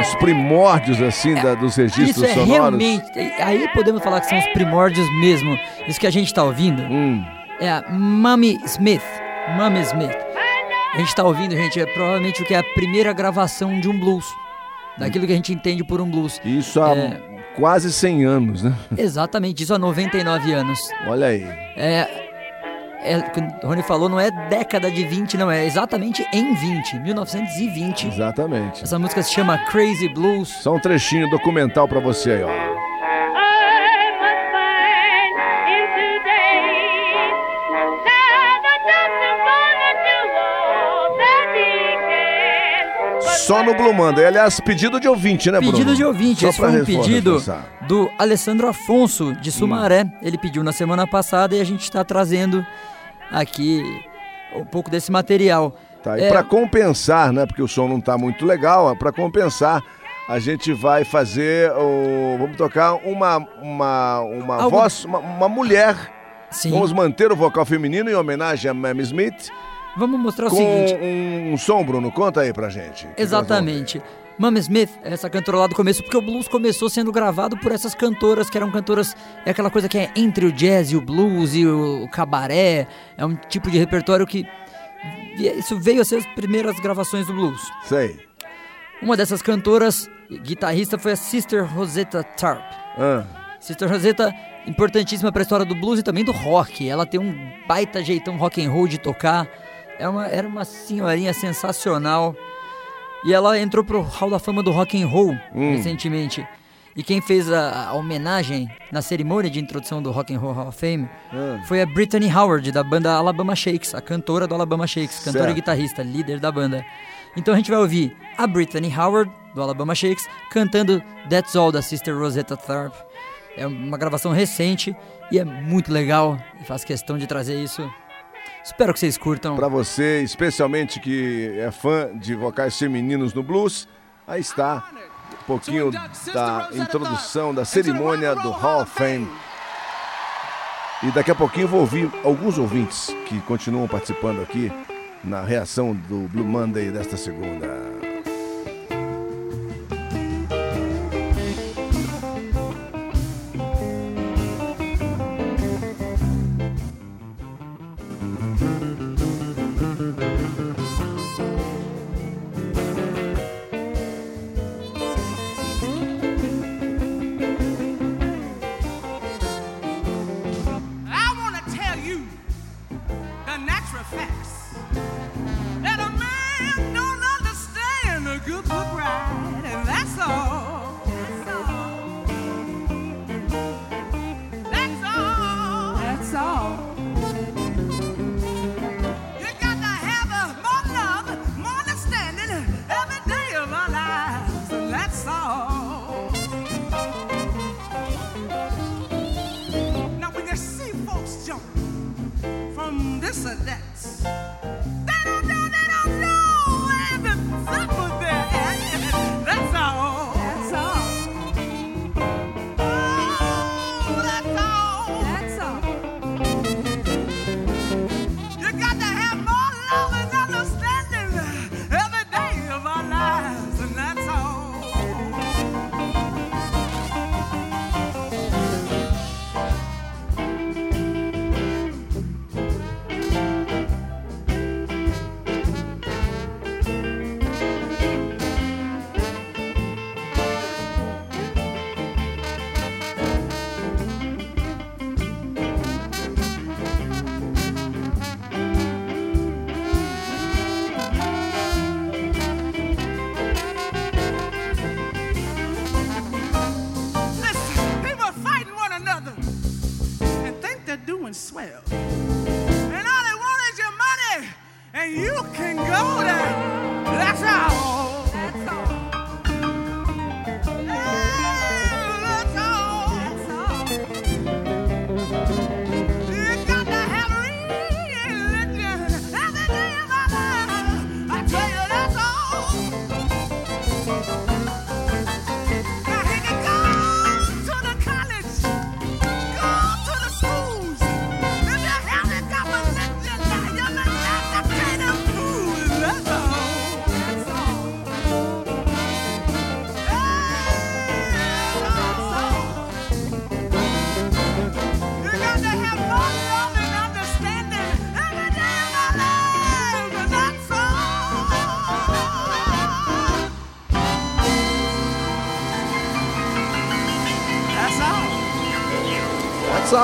Os primórdios, assim, da- dos registros Isso é sonoros. realmente. Aí podemos falar que são os primórdios mesmo. Isso que a gente tá ouvindo Hum. É a Mummy Smith. Mummy Smith. A gente tá ouvindo, gente, é provavelmente o que é a primeira gravação de um blues. Daquilo que a gente entende por um blues. Isso há É. quase 100 anos, né? Exatamente, isso há 99 anos. Olha aí. É. É, o Rony falou, não é década de 20, não, é exatamente em 20, 1920. Exatamente. Essa música se chama Crazy Blues. Só um trechinho documental pra você aí, ó. Só no Blue Monday. Aliás, pedido de ouvinte, né, Bruno? Pedido de ouvinte, Só esse foi um reforçar. pedido do Alessandro Afonso, de Sumaré. Hum. Ele pediu na semana passada e a gente está trazendo aqui um pouco desse material. Tá, e É, pra compensar, né, porque o som não tá muito legal, ó, pra compensar, a gente vai fazer o... Vamos tocar uma, uma, uma Algo- voz, uma, uma mulher. Sim. Vamos manter o vocal feminino em homenagem a Mamie Smith. Vamos mostrar o com seguinte. um, som, Bruno. Conta aí pra gente. Exatamente. Mama Smith, essa cantora lá do começo, porque o blues começou sendo gravado por essas cantoras que eram cantoras, é aquela coisa que é entre o jazz e o blues e o cabaré, é um tipo de repertório que isso veio a ser as primeiras gravações do blues. Sei. Uma dessas cantoras, guitarrista, foi a Sister Rosetta Tarp. Ah. Sister Rosetta, importantíssima para a história do blues e também do rock. Ela tem um baita jeitão rock and roll de tocar. É uma, era uma senhorinha sensacional. E ela entrou pro Hall da Fama do Rock and Roll Hum. recentemente. E quem fez a, a homenagem na cerimônia de introdução do Rock and Roll Hall of Fame Ah. foi a Brittany Howard da banda Alabama Shakes, a cantora do Alabama Shakes, cantora Certo. e guitarrista, líder da banda. Então a gente vai ouvir a Brittany Howard do Alabama Shakes cantando That's All da Sister Rosetta Tharpe. É uma gravação recente e é muito legal e faço questão de trazer isso. Espero que vocês curtam. Pra você, especialmente que é fã de vocais femininos no blues, aí está um pouquinho da introdução da cerimônia do Hall of Fame. E daqui a pouquinho vou ouvir alguns ouvintes que continuam participando aqui na reação do Blue Monday desta segunda.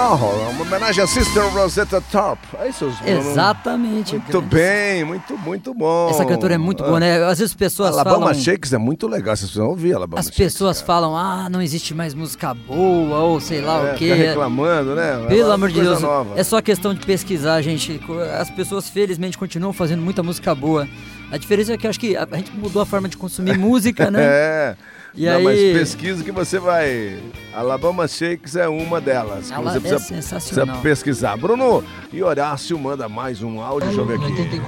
Soul, uma homenagem a Sister Rosetta Tharpe. É isso? Exatamente. Muito bem, muito, muito bom. Essa cantora é muito boa, né? Às vezes as pessoas Alabama falam... Shakes é muito legal, vocês precisam ouvir Alabama As Shakes. pessoas falam, ah, não existe mais música boa, ou sei lá É, o quê. fica reclamando, né? Pelo É amor de Deus, nova. é só questão de pesquisar, gente. As pessoas, felizmente, continuam fazendo muita música boa. A diferença é que acho que a gente mudou a forma de consumir música, né? É. E Não, aí- mas pesquisa que você vai. Alabama Shakes é uma delas. Ela você é precisa, sensacional. precisa pesquisar. Bruno, e Horácio manda mais um áudio, deixa eu ver aqui.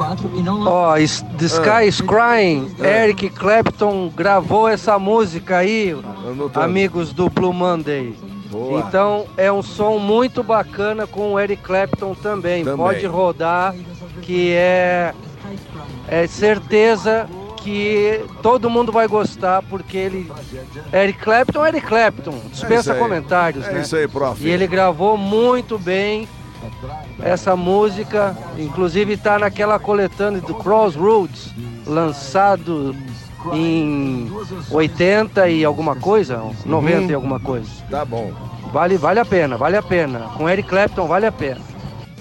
Ó, is- The Sky is Crying, Eric Clapton gravou essa música aí, amigos do Blue Monday. Boa. Então é um som muito bacana com o Eric Clapton também. Também. Pode rodar, que é, é certeza que todo mundo vai gostar, porque ele. Eric Clapton, Eric Clapton, dispensa É comentários, É né? isso aí, prof. E ele gravou muito bem essa música, inclusive está naquela coletânea do Crossroads, lançado em 80 e alguma coisa, 90 Uhum. e alguma coisa. Tá bom. Vale, vale a pena, vale a pena. Com Eric Clapton vale a pena.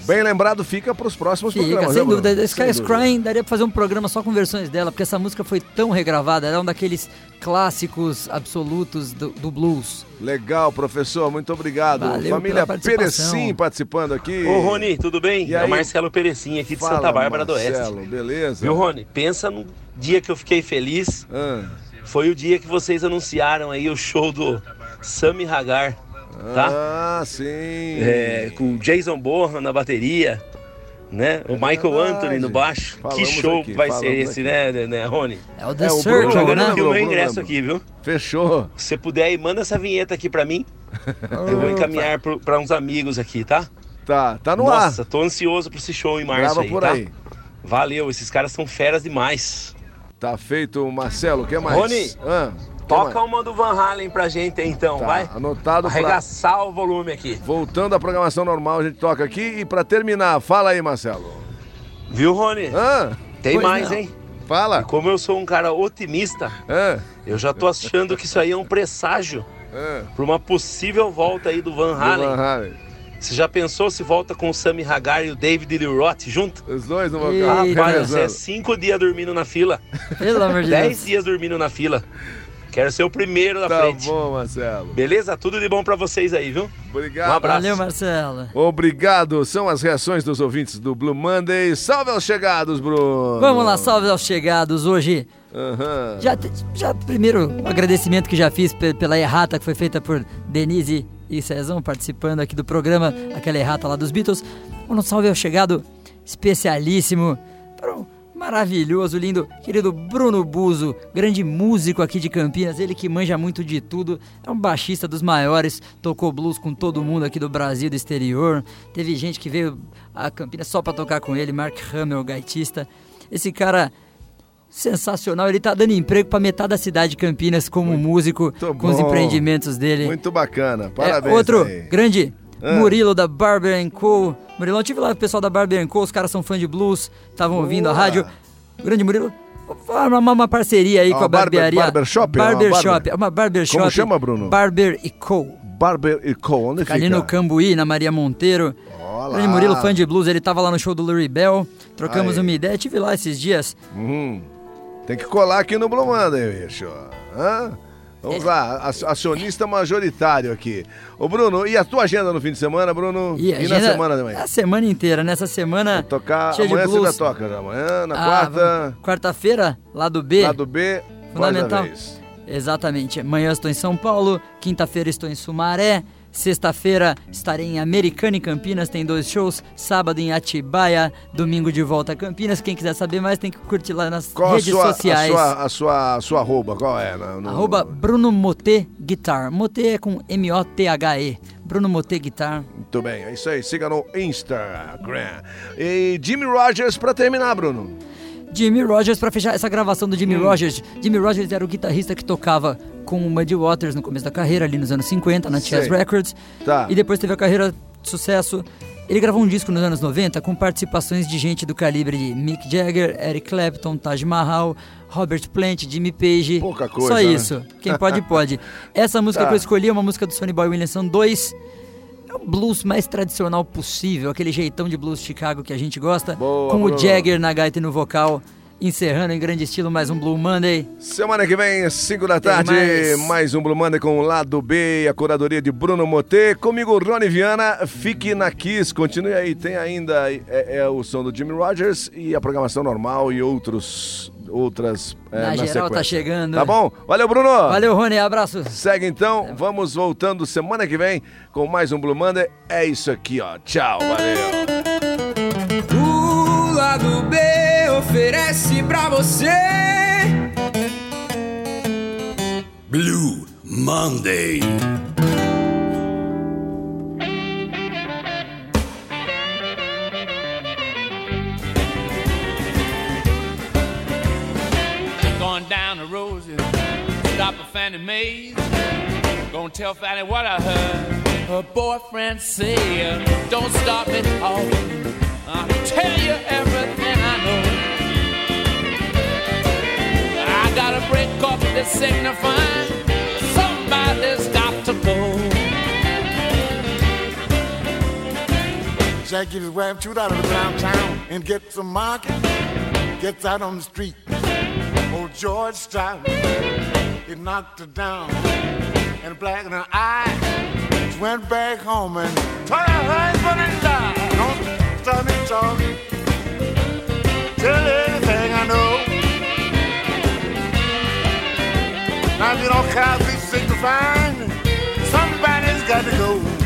Bem lembrado, fica para os próximos Fica, programas. sem né, Bruno? dúvida. The Sky Sem dúvida. Crying daria pra fazer um programa só com versões dela, porque essa música foi tão regravada, era um daqueles clássicos absolutos do, do blues. Legal, professor, muito obrigado. Valeu Família. Perecim participando aqui. Ô, Rony, tudo bem? E é aí? o Marcelo Perecinha aqui de Fala, Santa Bárbara Marcelo, do Oeste. beleza? Viu, Rony? Pensa no dia que eu fiquei feliz. Ah. Foi o dia que vocês anunciaram aí o show do Sammy Hagar, tá? Ah, sim. É, com o Jason Bourne na bateria, né? O Michael verdade. Anthony no baixo. Falamos que show aqui, vai ser esse, aqui. né, né, Rony? É o The É, o Circle, jogando né? aqui o Bruno, meu ingresso Bruno. aqui, viu? Fechou. Se você puder aí, manda essa vinheta aqui pra mim. Eu vou encaminhar pro- pra uns amigos aqui, tá? Tá, tá no Nossa, ar. tô ansioso pra esse show em março Grava aí, por tá? aí. Valeu, esses caras são feras demais. Tá feito, Marcelo, o que mais? Rony, Ah, Toca mais? uma do Van Halen pra gente aí, então, Tá, vai? anotado pra- Arregaçar o volume aqui. Voltando à programação normal, a gente toca aqui. E pra terminar, fala aí, Marcelo. Viu, Rony? Ah, Tem pois mais, não. hein? Fala. E como eu sou um cara otimista, Ah, eu já tô achando que isso aí é um presságio ah, pra uma possível volta aí do Van do Halen. Van Halen. Você já pensou se volta com o Sammy Hagar e o David Lee Roth junto? Os dois no vocal. Rapaz, você é cinco dias dormindo na fila. Pelo amor de Dez Deus. dias dormindo na fila. Quero ser o primeiro da Tá frente. bom, Marcelo. Beleza? Tudo de bom pra vocês aí, viu? Obrigado. Um abraço. Valeu, Marcelo. Obrigado. São as reações dos ouvintes do Blue Monday. Salve aos chegados, Bruno. Vamos lá, salve aos chegados hoje. Aham. Já, já primeiro, o agradecimento que já fiz pe- pela errata que foi feita por Denise e Cezão participando aqui do programa, aquela errata lá dos Beatles. Um salve ao chegado especialíssimo para o maravilhoso, lindo, querido Bruno Buzo, grande músico aqui de Campinas, ele que manja muito de tudo, é um baixista dos maiores, tocou blues com todo mundo aqui do Brasil do exterior. Teve gente que veio a Campinas só para tocar com ele, Mark Hamill, gaitista. Esse cara sensacional. Ele tá dando emprego pra metade da cidade de Campinas como músico, com os bom. empreendimentos dele. Muito bacana. É, Parabéns. outro aí. grande, Ah. Murilo da Barber Co. Murilão, eu tive lá o pessoal da Barber Co. Os caras são fã de blues, estavam ouvindo a rádio. O grande Murilo. Uma, uma parceria aí Ah, com a barber- barbearia. barbershop? É uma Barbershop. barber- É uma barbershop. Como chama, Bruno? Barber e Co. Barber e Co. Onde Fica fica? ali no Cambuí, na Maria Monteiro. Olá. Grande Murilo, fã de blues, ele tava lá no show do Larry Bell. Trocamos uma ideia, tive lá esses dias. Uhum. Tem que colar aqui no Blue Monday, bicho. Hã? Vamos lá, ac- acionista majoritário aqui. Ô Bruno, e a tua agenda no fim de semana, Bruno? E, na agenda- semana também? A semana inteira. Nessa semana. Tocar, cheia de amanhã você blues. ainda toca, já. amanhã, na Ah, quarta, Quarta-feira, lá do B. lá do B, Fundamental. Exatamente. Amanhã estou em São Paulo, quinta-feira estou em Sumaré, sexta-feira estarei em Americana e Campinas, tem dois shows, sábado em Atibaia, domingo de volta a Campinas. Quem quiser saber mais tem que curtir lá nas Qual a redes sua, sociais. A sua, a sua, a sua arroba, qual é? No- no- Arroba Bruno Motê Guitar. Motê é com M-O-T-H-E. Bruno Motê Guitar. Muito bem, é isso aí. Siga no Instagram. E Jimmy Rogers pra terminar, Bruno. Jimmy Rogers, pra fechar essa gravação do Jimmy Hum. Rogers. Jimmy Rogers era o guitarrista que tocava com o Muddy Waters no começo da carreira, ali nos anos 50, na Chess. Records. Tá. E depois teve a carreira de sucesso. Ele gravou um disco nos anos 90 com participações de gente do calibre de Mick Jagger, Eric Clapton, Taj Mahal, Robert Plant, Jimmy Page. Pouca coisa, Só né? isso. Quem pode, pode. Essa música Tá. que eu escolhi é uma música do Sonny Boy Williamson 2. Blues mais tradicional possível, aquele jeitão de blues Chicago que a gente gosta, Boa, com Bruno. o Jagger na gaita e no vocal, encerrando em grande estilo mais um Blue Monday. Semana que vem, 5 da tarde, mais. mais. um Blue Monday com o lado B e a curadoria de Bruno Motê. Comigo, Rony Viana. Fique na Kiss, continue aí. Tem ainda é, é o som do Jimmy Rogers e a programação normal e outros outras é, Na geral sequência. tá chegando. Tá bom? Valeu, Bruno. Valeu, Rony, abraço. Segue então, vamos voltando semana que vem com mais um Blue Monday. É isso aqui, ó. Tchau, valeu. O lado B oferece pra você. Blue Monday. Stop at Fannie Mae's. Gonna tell Fanny what I heard. Her boyfriend said, Don't stop me talking. I'll tell you everything I know. I gotta break up this signifying. Somebody's got to go. Jack get his wife of the downtown and get some market. Gets out on the street. Old George Stroud, he knocked her down. And black her eye, she went back home and told her husband and died. Don't stop me talking. Tell anything I know. Now if you don't be signifying. Somebody's got to go.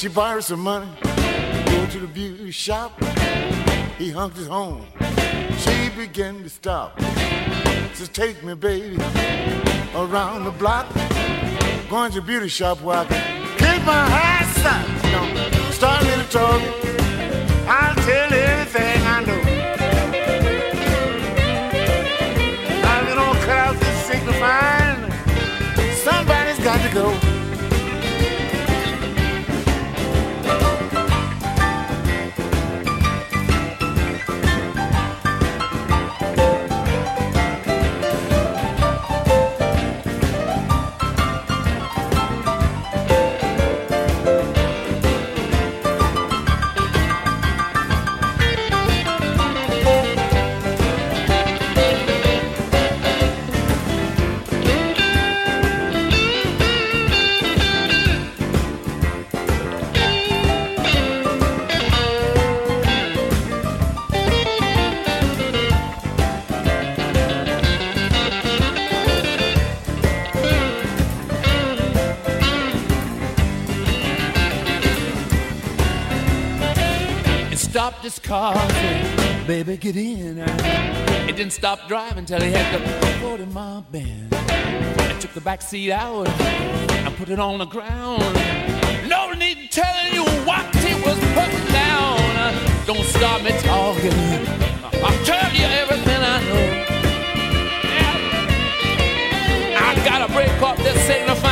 She borrowed some money, go to the beauty shop. He hunked his home. She began to stop. Says, take me, baby, around the block. Going to the beauty shop where I can keep my eyes set. Don't start me to talk. I'll tell everything I know. Now, if you don't cut out this signifying, somebody's got to go. Car, said, baby, get in. It didn't stop driving till he had the 40 mile bend. I took the back seat out and put it on the ground. No need telling you what he was putting down. Don't stop me talking. I'll tell you everything I know. Yeah. I gotta break up this signifying.